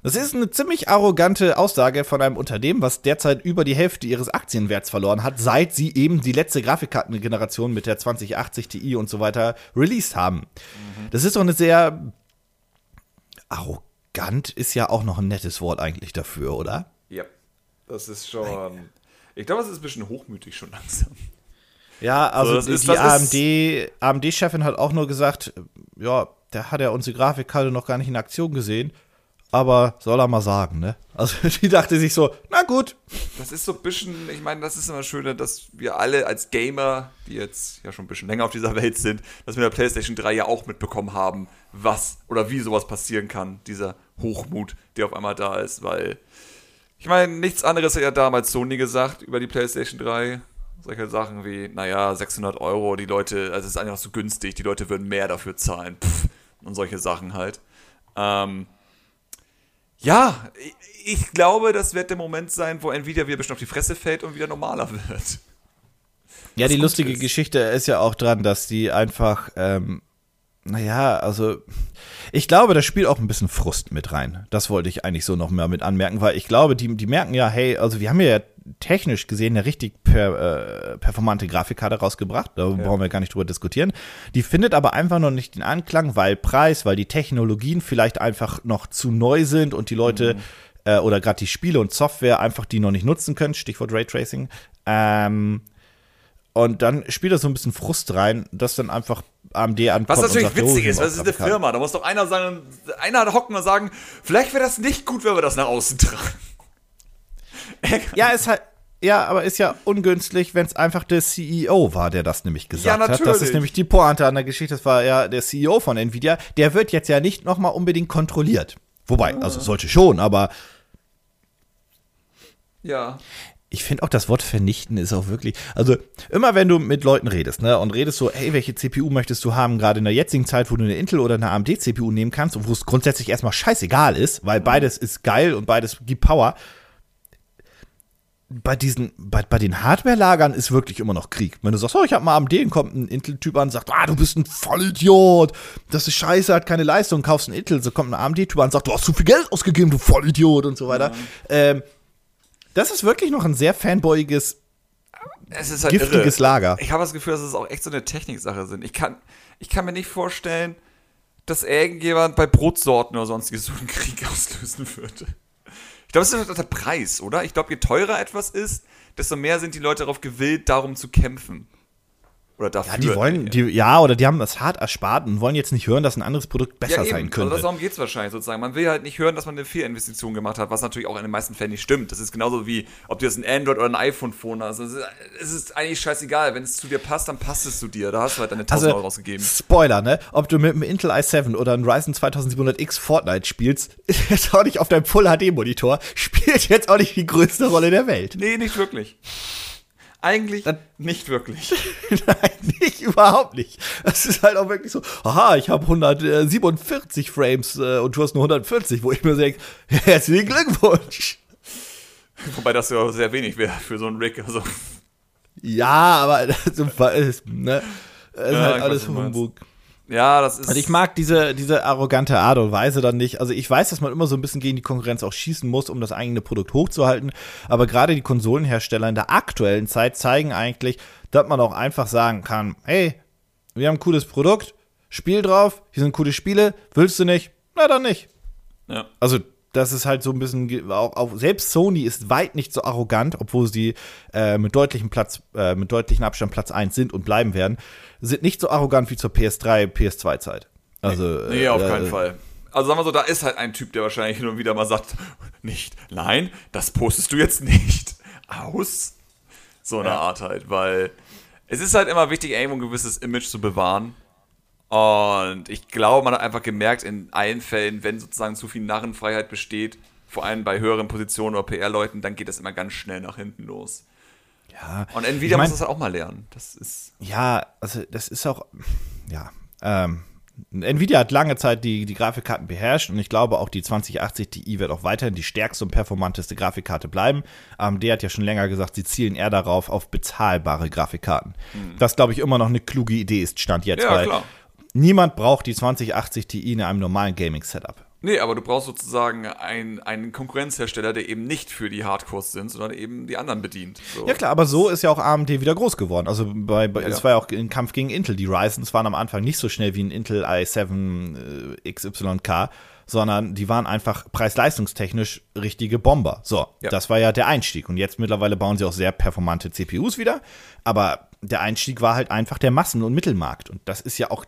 Das ist eine ziemlich arrogante Aussage von einem Unternehmen, was derzeit über die Hälfte ihres Aktienwerts verloren hat, seit sie eben die letzte Grafikkartengeneration mit der 2080 Ti und so weiter released haben. Das ist doch eine sehr arrogant ist ja auch noch ein nettes Wort eigentlich dafür, oder? Ja, das ist schon. Ich glaube, das ist ein bisschen hochmütig schon langsam. Ja, also das die, die ist- AMD, AMD-Chefin hat auch nur gesagt, ja, der hat ja unsere Grafikkarte noch gar nicht in Aktion gesehen, aber soll er mal sagen, ne? Also die dachte sich so, na gut, Das ist so ein bisschen, ich meine, das ist immer schöner, dass wir alle als Gamer, die jetzt ja schon ein bisschen länger auf dieser Welt sind, dass wir in der PlayStation 3 ja auch mitbekommen haben, was oder wie sowas passieren kann. Dieser Hochmut, der auf einmal da ist, weil ich meine, nichts anderes hat ja damals Sony gesagt über die PlayStation 3. Solche Sachen wie, naja, 600 Euro, die Leute, also es ist einfach so günstig, die Leute würden mehr dafür zahlen. Pff, und solche Sachen halt. Ähm, ja, ich, glaube, das wird der Moment sein, wo Nvidia wieder bisschen auf die Fresse fällt und wieder normaler wird. Ja, die gut lustige ist. Geschichte ist ja auch dran, dass die einfach ähm, naja, also ich glaube, das spielt auch ein bisschen Frust mit rein. Das wollte ich eigentlich so noch mehr mit anmerken, weil ich glaube, die, die merken ja, hey, also wir haben ja technisch gesehen eine richtig per, äh, performante Grafikkarte rausgebracht. Da ja. brauchen wir gar nicht drüber diskutieren. Die findet aber einfach noch nicht den Anklang, weil Preis, weil die Technologien vielleicht einfach noch zu neu sind und die Leute mhm. äh, oder gerade die Spiele und Software einfach die noch nicht nutzen können. Stichwort Raytracing. Ähm, und dann spielt da so ein bisschen Frust rein, dass dann einfach AMD ankommt. Was natürlich sagt, witzig ist, weil es ist eine Firma. Da muss doch einer sagen, einer hocken und sagen, vielleicht wäre das nicht gut, wenn wir das nach außen tragen. ja, ist halt. Ja, aber ist ja ungünstig, wenn es einfach der CEO war, der das nämlich gesagt ja, natürlich. hat. Das ist nämlich die Pointe an der Geschichte. Das war ja der CEO von Nvidia. Der wird jetzt ja nicht noch mal unbedingt kontrolliert. Wobei, also sollte schon, aber ja ich finde auch das Wort vernichten ist auch wirklich, also immer wenn du mit Leuten redest, ne, und redest so, hey, welche CPU möchtest du haben, gerade in der jetzigen Zeit, wo du eine Intel oder eine AMD CPU nehmen kannst und wo es grundsätzlich erstmal scheißegal ist, weil beides ist geil und beides gibt Power. Bei diesen, bei, bei den Hardware-Lagern ist wirklich immer noch Krieg. Wenn du sagst, oh, ich habe mal AMD, dann kommt ein Intel-Typ an und sagt, ah, du bist ein Vollidiot, das ist scheiße, hat keine Leistung, kaufst ein Intel, so kommt ein AMD-Typ an und sagt, du hast zu viel Geld ausgegeben, du Vollidiot und so weiter. Mhm. Ähm, das ist wirklich noch ein sehr fanboyiges, es ist halt giftiges irre. Lager. Ich habe das Gefühl, dass es auch echt so eine Techniksache sind. Ich kann, ich kann mir nicht vorstellen, dass irgendjemand bei Brotsorten oder sonstiges so einen Krieg auslösen würde. Ich glaube, es ist der Preis, oder? Ich glaube, je teurer etwas ist, desto mehr sind die Leute darauf gewillt, darum zu kämpfen. Oder dafür. Ja, die wollen, die, ja, oder die haben das hart erspart und wollen jetzt nicht hören, dass ein anderes Produkt besser ja, sein könnte. Also darum geht es wahrscheinlich sozusagen. Man will halt nicht hören, dass man eine Fehlinvestition gemacht hat, was natürlich auch in den meisten Fällen nicht stimmt. Das ist genauso wie, ob du jetzt ein Android oder ein iPhone-Phone hast. Also, es ist eigentlich scheißegal. Wenn es zu dir passt, dann passt es zu dir. Da hast du halt deine 1000 also, Euro rausgegeben. Spoiler, ne? Ob du mit einem Intel i7 oder einem Ryzen 2700X Fortnite spielst, ist jetzt auch nicht auf deinem Full-HD-Monitor, spielt jetzt auch nicht die größte Rolle der Welt. Nee, nicht wirklich. Eigentlich Dann, nicht wirklich. Nein, nicht, überhaupt nicht. Das ist halt auch wirklich so, aha, ich habe 147 Frames äh, und du hast nur 140, wo ich mir denke, herzlichen Glückwunsch. Wobei das ja sehr wenig wäre für so einen Rick. Also. Ja, aber das ist, ne, das ist ja, halt alles Humbug. Ja, das ist. Also ich mag diese, diese arrogante Art und Weise dann nicht. Also ich weiß, dass man immer so ein bisschen gegen die Konkurrenz auch schießen muss, um das eigene Produkt hochzuhalten. Aber gerade die Konsolenhersteller in der aktuellen Zeit zeigen eigentlich, dass man auch einfach sagen kann, hey, wir haben ein cooles Produkt, Spiel drauf, hier sind coole Spiele, willst du nicht? Na dann nicht. Ja. Also das ist halt so ein bisschen auch, auch selbst Sony ist weit nicht so arrogant, obwohl sie äh, mit deutlichem Platz, äh, mit deutlichem Abstand Platz 1 sind und bleiben werden sind nicht so arrogant wie zur PS3, PS2-Zeit. Also, nee, nee auf äh, keinen Fall. Also sagen wir so, da ist halt ein Typ, der wahrscheinlich hin und wieder mal sagt, nicht, nein, das postest du jetzt nicht aus. So eine ja. Art halt, weil es ist halt immer wichtig, irgendwo ein gewisses Image zu bewahren. Und ich glaube, man hat einfach gemerkt, in allen Fällen, wenn sozusagen zu viel Narrenfreiheit besteht, vor allem bei höheren Positionen oder PR-Leuten, dann geht das immer ganz schnell nach hinten los. Ja. Und Nvidia ich mein, muss das halt auch mal lernen. Das ist. Ja, also das ist auch, ja, ähm, Nvidia hat lange Zeit die, die Grafikkarten beherrscht und ich glaube auch die 2080 Ti wird auch weiterhin die stärkste und performanteste Grafikkarte bleiben. AMD hat ja schon länger gesagt, sie zielen eher darauf auf bezahlbare Grafikkarten. Hm. Was glaube ich immer noch eine kluge Idee ist, stand jetzt, ja, klar. Niemand braucht die 2080 Ti in einem normalen Gaming-Setup. Nee, aber du brauchst sozusagen ein, einen Konkurrenzhersteller, der eben nicht für die Hardcores sind, sondern eben die anderen bedient. So. Ja klar, aber so ist ja auch AMD wieder groß geworden. Also bei, bei ja. es war ja auch ein Kampf gegen Intel. Die Ryzens waren am Anfang nicht so schnell wie ein Intel i7 äh, XYK, sondern die waren einfach preis-leistungstechnisch richtige Bomber. So, ja. das war ja der Einstieg. Und jetzt mittlerweile bauen sie auch sehr performante CPUs wieder. Aber der Einstieg war halt einfach der Massen- und Mittelmarkt. Und das ist ja auch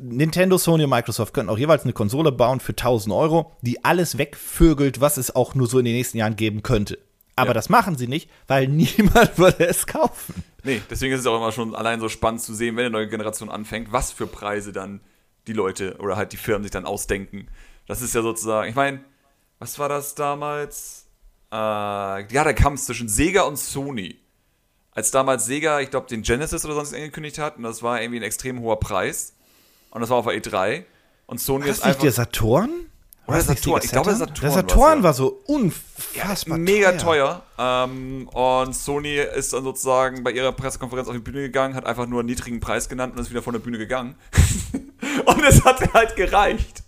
Nintendo, Sony und Microsoft können auch jeweils eine Konsole bauen für 1000 Euro, die alles wegvögelt, was es auch nur so in den nächsten Jahren geben könnte. Aber ja. das machen sie nicht, weil niemand würde es kaufen. Nee, deswegen ist es auch immer schon allein so spannend zu sehen, wenn eine neue Generation anfängt, was für Preise dann die Leute oder halt die Firmen sich dann ausdenken. Das ist ja sozusagen, ich meine, was war das damals? Äh, ja, der Kampf zwischen Sega und Sony als damals Sega, ich glaube, den Genesis oder sonst angekündigt hat, und das war irgendwie ein extrem hoher Preis. Und das war auf der E3. Und Sony war ist einfach. Nicht der Saturn? Oder nicht Saturn. Ich glaube, Saturn? Saturn. Der Saturn ja. war so unfassbar mega teuer. Ähm, und Sony ist dann sozusagen bei ihrer Pressekonferenz auf die Bühne gegangen, hat einfach nur einen niedrigen Preis genannt und ist wieder von der Bühne gegangen. und es hat halt gereicht.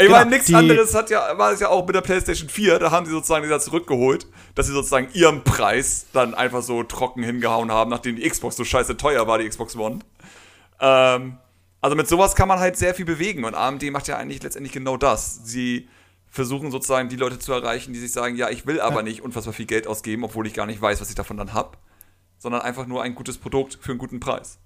Ich Genau, meine, nichts anderes hat ja, war es ja auch mit der PlayStation 4. Da haben sie sozusagen wieder zurückgeholt, dass sie sozusagen ihren Preis dann einfach so trocken hingehauen haben, nachdem die Xbox so scheiße teuer war, die Xbox One. Ähm, also mit sowas kann man halt sehr viel bewegen und AMD macht ja eigentlich letztendlich genau das. Sie versuchen sozusagen die Leute zu erreichen, die sich sagen, ja, ich will aber nicht unfassbar viel Geld ausgeben, obwohl ich gar nicht weiß, was ich davon dann hab, sondern einfach nur ein gutes Produkt für einen guten Preis.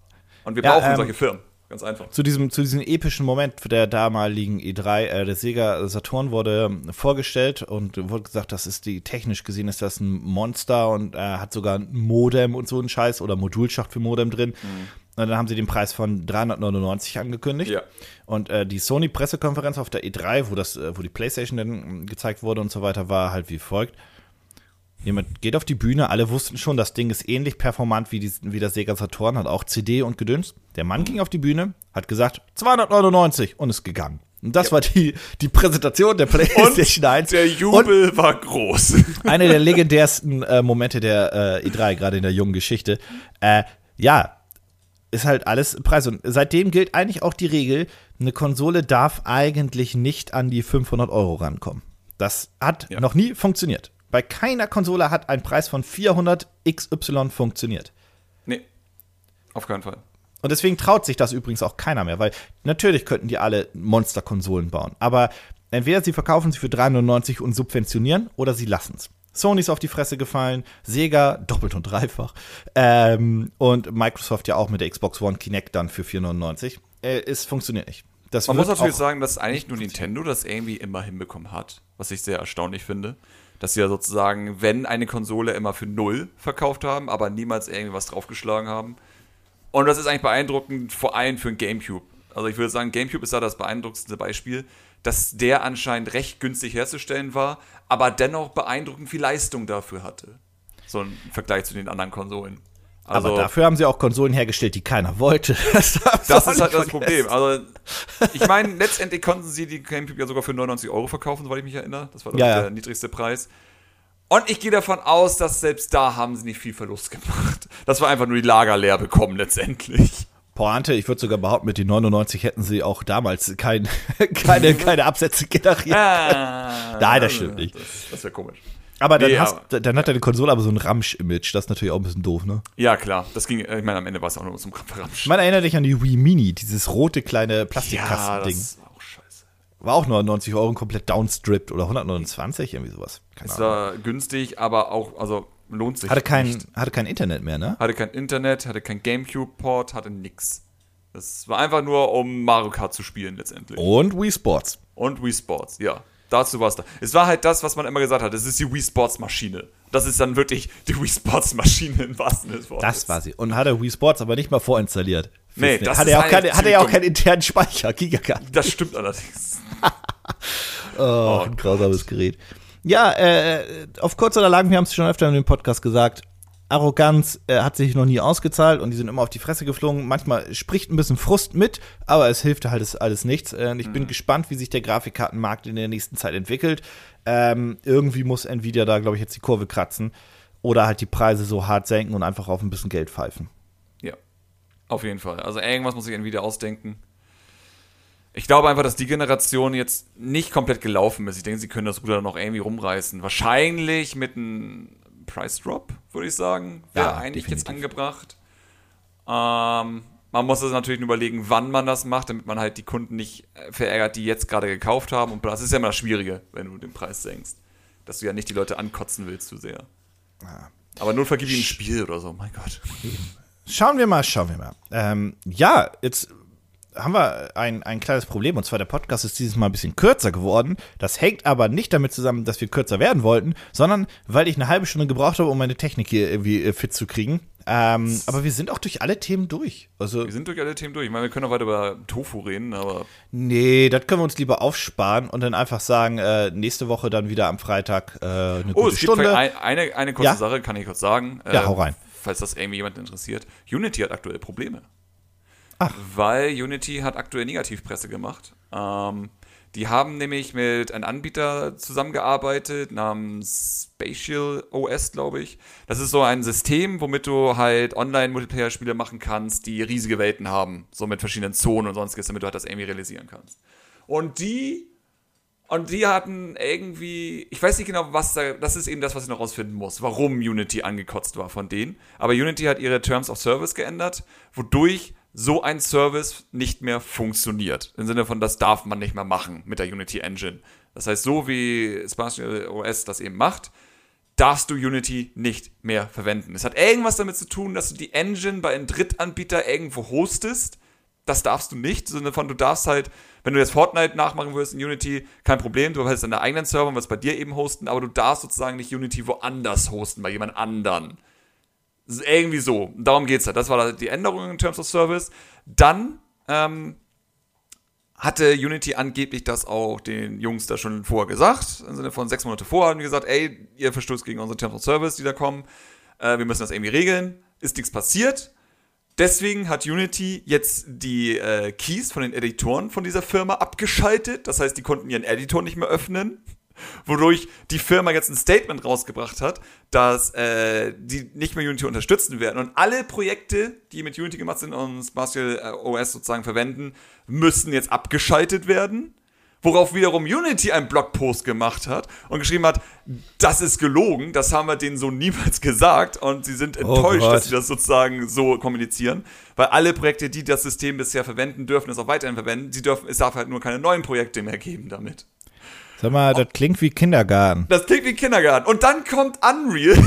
Und wir Ja, brauchen ähm, solche Firmen, ganz einfach. zu diesem, zu diesem epischen Moment der damaligen E3, äh, der Sega Saturn wurde vorgestellt und wurde gesagt, das ist die, technisch gesehen ist das ein Monster und äh, hat sogar ein Modem und so einen Scheiß oder Modulschacht für Modem drin. Und dann haben sie den Preis von 399 angekündigt. Ja. Und äh, die Sony-Pressekonferenz auf der E3, wo, das, äh, wo die PlayStation dann ähm, gezeigt wurde und so weiter, war halt wie folgt. Jemand geht auf die Bühne, alle wussten schon, das Ding ist ähnlich performant wie, die, wie das Sega Saturn, hat auch CD und Gedöns. Der Mann ging auf die Bühne, hat gesagt 299 und ist gegangen. Und das war die, die Präsentation der PlayStation 1. Der Und Jubel war groß. eine der legendärsten äh, Momente der äh, E3, gerade in der jungen Geschichte. Äh, ja, ist halt alles Preis. Und seitdem gilt eigentlich auch die Regel, eine Konsole darf eigentlich nicht an die 500 Euro rankommen. Das hat Ja. noch nie funktioniert. Bei keiner Konsole hat ein Preis von 400 XY funktioniert. nee, auf keinen Fall. Und deswegen traut sich das übrigens auch keiner mehr, weil natürlich könnten die alle Monsterkonsolen bauen. Aber entweder sie verkaufen sie für 3,99 und subventionieren oder sie lassen es. Sony ist auf die Fresse gefallen, Sega doppelt und dreifach ähm, und Microsoft ja auch mit der Xbox One Kinect dann für 4,99. Äh, es funktioniert nicht. Das Man muss natürlich sagen, dass eigentlich nur Nintendo das irgendwie immer hinbekommen hat, was ich sehr erstaunlich finde. Dass sie ja sozusagen, wenn eine Konsole immer für null verkauft haben, aber niemals irgendwie was draufgeschlagen haben. Und das ist eigentlich beeindruckend, vor allem für ein Gamecube. Also ich würde sagen, Gamecube ist da das beeindruckendste Beispiel, dass der anscheinend recht günstig herzustellen war, aber dennoch beeindruckend viel Leistung dafür hatte. So im Vergleich zu den anderen Konsolen. Also, aber dafür haben sie auch Konsolen hergestellt, die keiner wollte. Das, Das ist halt das Problem. Also, ich meine, letztendlich konnten sie die Gamecube ja sogar für 99 Euro verkaufen, soweit ich mich erinnere. Das war Ja, ich, ja. der niedrigste Preis. Und ich gehe davon aus, dass selbst da haben sie nicht viel Verlust gemacht. Das war einfach nur die Lager leer bekommen letztendlich. Pointe, ich würde sogar behaupten, mit den 99 hätten sie auch damals kein, keine, keine Absätze generiert. Ah, Nein, das stimmt nicht. Das, das wäre komisch. Aber dann, Nee, hast, dann hat deine Konsole aber so ein Ramsch-Image. Das ist natürlich auch ein bisschen doof, ne? Ja, klar. Das ging, ich meine, am Ende war es auch nur zum Ramsch. Ich meine, erinnere dich an die Wii Mini, dieses rote kleine Ja, Plastikkasten-Ding. das war auch scheiße. War auch 99 Euro komplett downstripped oder 129, irgendwie sowas. Keine Es Ahnung. war günstig, aber auch, also lohnt sich Hatte kein, nicht. hatte kein Internet mehr, ne? Hatte kein Internet, hatte kein Gamecube-Port, hatte nix. Das war einfach nur, um Mario Kart zu spielen letztendlich. Und Wii Sports. Und Wii Sports, ja. Dazu war es da. Es war halt das, was man immer gesagt hat. Es ist die Wii Sports Maschine. Das ist dann wirklich die Wii Sports Maschine im wahrsten Sinne des Wortes. Das war sie. Und hatte Wii Sports aber nicht mal vorinstalliert. Nee, das hatte er auch keine, hatte auch keinen internen Speicher, Gigabyte. Das stimmt allerdings. Oh, ein grausames Gerät. Ja, äh, auf kurz oder lang, wir haben es schon öfter in dem Podcast gesagt, Arroganz äh, hat sich noch nie ausgezahlt und die sind immer auf die Fresse geflogen. Manchmal spricht ein bisschen Frust mit, aber es hilft halt alles, nichts. Äh, ich bin gespannt, wie sich der Grafikkartenmarkt in der nächsten Zeit entwickelt. Ähm, irgendwie muss Nvidia da, glaube ich, jetzt die Kurve kratzen oder halt die Preise so hart senken und einfach auf ein bisschen Geld pfeifen. Ja. Auf jeden Fall. Also irgendwas muss ich entweder ausdenken. Ich glaube einfach, dass die Generation jetzt nicht komplett gelaufen ist. Ich denke, sie können das Ruder noch irgendwie rumreißen. Wahrscheinlich mit einem Price Drop, würde ich sagen. Wäre Ja, eigentlich jetzt definitiv. angebracht. Ähm, man muss es natürlich nur überlegen, wann man das macht, damit man halt die Kunden nicht äh, verärgert, die jetzt gerade gekauft haben. Und das ist ja immer das Schwierige, wenn du den Preis senkst. Dass du ja nicht die Leute ankotzen willst zu sehr. Aber nur vergib ihnen ein Spiel oder so, mein Gott. Schauen wir mal, schauen wir mal. Ähm, ja, jetzt haben wir ein, ein kleines Problem und zwar der Podcast ist dieses Mal ein bisschen kürzer geworden. Das hängt aber nicht damit zusammen, dass wir kürzer werden wollten, sondern weil ich eine halbe Stunde gebraucht habe, um meine Technik hier irgendwie äh, fit zu kriegen. Ähm, aber wir sind auch durch alle Themen durch. Also, Wir sind durch alle Themen durch. Ich meine, wir können auch weiter über Tofu reden, aber nee, das können wir uns lieber aufsparen und dann einfach sagen, äh, nächste Woche dann wieder am Freitag äh, eine Oh, gute es gibt Stunde. ein, eine, eine kurze Ja? Sache, kann ich kurz sagen. Ja, hau rein. Falls das irgendwie jemand interessiert. Unity hat aktuell Probleme. Ach. Weil Unity hat aktuell Negativpresse gemacht. Ähm, Die haben nämlich mit einem Anbieter zusammengearbeitet namens Spatial OS, glaube ich. Das ist so ein System, womit du halt Online-Multiplayer-Spiele machen kannst, die riesige Welten haben. So mit verschiedenen Zonen und sonstiges, damit du halt das irgendwie realisieren kannst. Und die und die hatten irgendwie, ich weiß nicht genau, was da, das ist eben das, was ich noch rausfinden muss, warum Unity angekotzt war von denen. Aber Unity hat ihre Terms of Service geändert, wodurch so ein Service nicht mehr funktioniert. Im Sinne von, das darf man nicht mehr machen mit der Unity Engine. Das heißt, so wie Spatial OS das eben macht, darfst du Unity nicht mehr verwenden. Es hat irgendwas damit zu tun, dass du die Engine bei einem Drittanbieter irgendwo hostest. Das darfst du nicht, im Sinne von, du darfst halt, wenn du jetzt Fortnite nachmachen würdest in Unity, kein Problem, du hast deine eigenen Server und wirst bei dir eben hosten, aber du darfst sozusagen nicht Unity woanders hosten, bei jemand anderen. Irgendwie so. Darum geht es halt. Das war die Änderung in Terms of Service. Dann ähm, hatte Unity angeblich das auch den Jungs da schon vorher gesagt. Im Sinne von sechs Monate vorher haben die gesagt, ey, ihr verstoßt gegen unsere Terms of Service, die da kommen. Äh, wir müssen das irgendwie regeln. Ist nichts passiert. Deswegen hat Unity jetzt die äh, Keys von den Editoren von dieser Firma abgeschaltet. Das heißt, die konnten ihren Editor nicht mehr öffnen wodurch die Firma jetzt ein Statement rausgebracht hat, dass äh, die nicht mehr Unity unterstützen werden. Und alle Projekte, die mit Unity gemacht sind und Spatial äh, OS sozusagen verwenden, müssen jetzt abgeschaltet werden. Worauf wiederum Unity einen Blogpost gemacht hat und geschrieben hat, das ist gelogen, das haben wir denen so niemals gesagt und sie sind oh enttäuscht, oh dass sie das sozusagen so kommunizieren, weil alle Projekte, die das System bisher verwenden, dürfen es auch weiterhin verwenden. Sie dürfen, es darf halt nur keine neuen Projekte mehr geben damit. Sag mal, das klingt wie Kindergarten. Das klingt wie Kindergarten. Und dann kommt Unreal.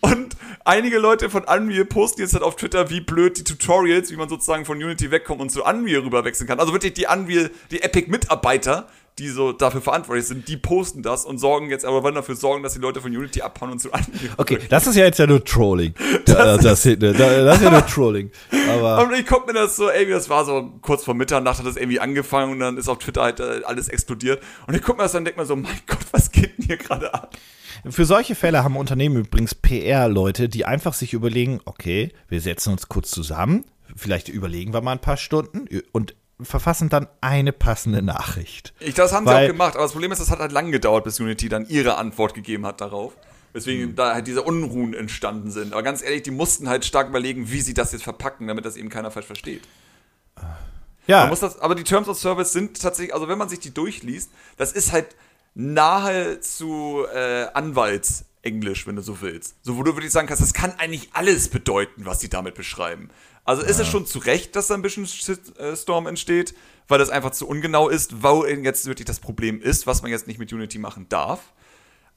und einige Leute von Unreal posten jetzt halt auf Twitter, wie blöd die Tutorials, wie man sozusagen von Unity wegkommt und zu Unreal rüberwechseln kann. Also wirklich die Unreal, die Epic-Mitarbeiter, die so dafür verantwortlich sind, die posten das und sorgen jetzt, aber wollen dafür sorgen, dass die Leute von Unity abhauen und zu Unreal. Okay, das ist ja jetzt ja nur Trolling. Das, das, das, das ist ja nur Trolling. Aber und ich guck mir das so, ey, das war so kurz vor Mitternacht hat das irgendwie angefangen und dann ist auf Twitter halt äh, alles explodiert. Und ich guck mir das dann und denk mir so, mein Gott, was geht denn hier gerade ab? Für solche Fälle haben Unternehmen übrigens PR-Leute, die einfach sich überlegen, okay, wir setzen uns kurz zusammen, vielleicht überlegen wir mal ein paar Stunden und verfassen dann eine passende Nachricht. Ich, das haben Weil, sie auch gemacht, aber das Problem ist, es hat halt lang gedauert, bis Unity dann ihre Antwort gegeben hat darauf. Weswegen mhm. da halt diese Unruhen entstanden sind. Aber ganz ehrlich, die mussten halt stark überlegen, wie sie das jetzt verpacken, damit das eben keiner falsch versteht. Ja. Das, aber die Terms of Service sind tatsächlich, also wenn man sich die durchliest, das ist halt nahe zu äh, Anwaltsenglisch, wenn du so willst. So, wo du wirklich sagen kannst, das kann eigentlich alles bedeuten, was sie damit beschreiben. Also ist ja. es schon zu Recht, dass da ein bisschen Shitstorm entsteht, weil das einfach zu ungenau ist, wo jetzt wirklich das Problem ist, was man jetzt nicht mit Unity machen darf.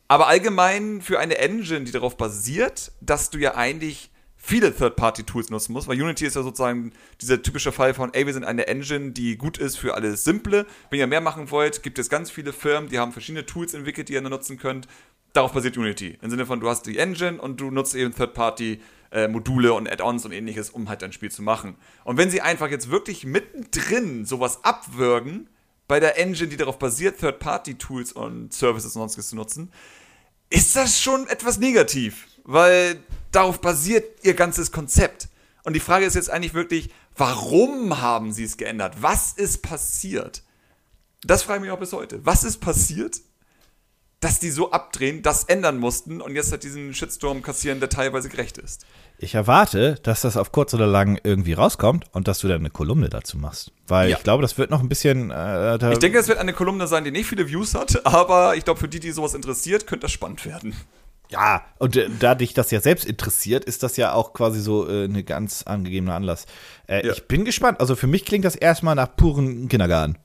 Aber allgemein für eine Engine, die darauf basiert, dass du ja eigentlich viele Third-Party-Tools nutzen musst, weil Unity ist ja sozusagen dieser typische Fall von, ey, wir sind eine Engine, die gut ist für alles Simple. Wenn ihr mehr machen wollt, gibt es ganz viele Firmen, die haben verschiedene Tools entwickelt, die ihr nutzen könnt. Darauf basiert Unity. Im Sinne von, du hast die Engine und du nutzt eben Third-Party äh, und Add-ons und ähnliches, um halt dein Spiel zu machen. Und wenn sie einfach jetzt wirklich mittendrin sowas abwürgen, bei der Engine, die darauf basiert, Third-Party-Tools und Services und sonstiges zu nutzen, ist das schon etwas negativ, weil darauf basiert ihr ganzes Konzept. Und die Frage ist jetzt eigentlich wirklich, warum haben sie es geändert? Was ist passiert? Das frage ich mich auch bis heute. Was ist passiert, dass die so abdrehen, das ändern mussten und jetzt halt diesen Shitstorm kassieren, der teilweise gerecht ist? Ich erwarte, dass das auf kurz oder lang irgendwie rauskommt und dass du dann eine Kolumne dazu machst. Weil ja. ich glaube, das wird noch ein bisschen. Äh, ich denke, es wird eine Kolumne sein, die nicht viele Views hat, aber ich glaube, für die, die sowas interessiert, könnte das spannend werden. Ja, und äh, da dich das ja selbst interessiert, ist das ja auch quasi so äh, eine ganz angegebene Anlass. Äh, ja. Ich bin gespannt. Also für mich klingt das erstmal nach puren Kindergarten.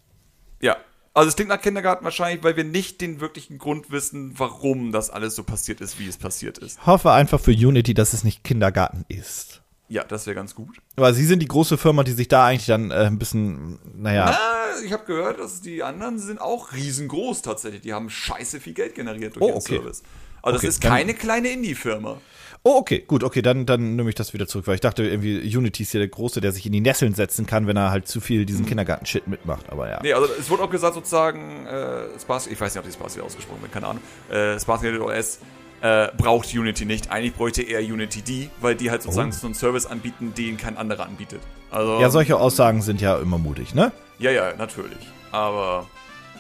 Ja, also es klingt nach Kindergarten wahrscheinlich, weil wir nicht den wirklichen Grund wissen, warum das alles so passiert ist, wie es passiert ist. Ich hoffe einfach für Unity, dass es nicht Kindergarten ist. Ja, das wäre ganz gut. Aber sie sind die große Firma, die sich da eigentlich dann äh, ein bisschen, naja. Na, ich habe gehört, dass die anderen sind auch riesengroß tatsächlich. Die haben scheiße viel Geld generiert durch oh, den okay. Service. Also okay, das ist keine kleine Indie-Firma. Oh, okay, gut, okay, dann, dann nehme ich das wieder zurück, weil ich dachte irgendwie, Unity ist ja der Große, der sich in die Nesseln setzen kann, wenn er halt zu viel diesen mhm. Kindergarten-Shit mitmacht, aber ja. Nee, also es wurde auch gesagt sozusagen, äh, Sparse, ich weiß nicht, ob die Sparse ausgesprochen wird, keine Ahnung, äh, Sparse OS äh, braucht Unity nicht. Eigentlich bräuchte er Unity D, weil die halt sozusagen oh. so einen Service anbieten, den kein anderer anbietet. Also, ja, solche Aussagen sind ja immer mutig, ne? Ja, ja, natürlich. Aber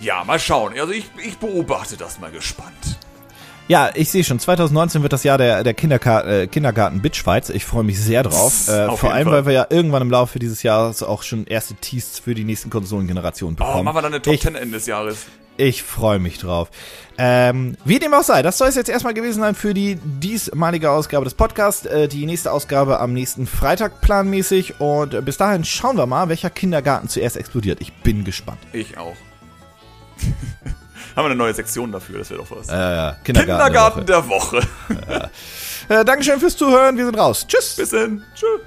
ja, mal schauen. Also ich, ich beobachte das mal gespannt. Ja, ich sehe schon, 2019 wird das Jahr der, der Kinderka äh, Kindergarten Bitchfights. Ich freue mich sehr drauf. Äh, vor allem, Fall. weil wir ja irgendwann im Laufe dieses Jahres auch schon erste Teasts für die nächsten Konsolengenerationen Oh, bekommen. machen wir dann eine Top ich, 10 Ende des Jahres. Ich freue mich drauf. Ähm, wie dem auch sei, das soll es jetzt erstmal gewesen sein für die diesmalige Ausgabe des Podcasts. Äh, die nächste Ausgabe am nächsten Freitag planmäßig. Und äh, bis dahin schauen wir mal, welcher Kindergarten zuerst explodiert. Ich bin gespannt. Ich auch. Haben wir eine neue Sektion dafür, das wäre doch was. Äh, Kindergarten. Kindergarten der Woche. Äh, Dankeschön fürs Zuhören. Wir sind raus. Tschüss. Bis dann. Tschüss.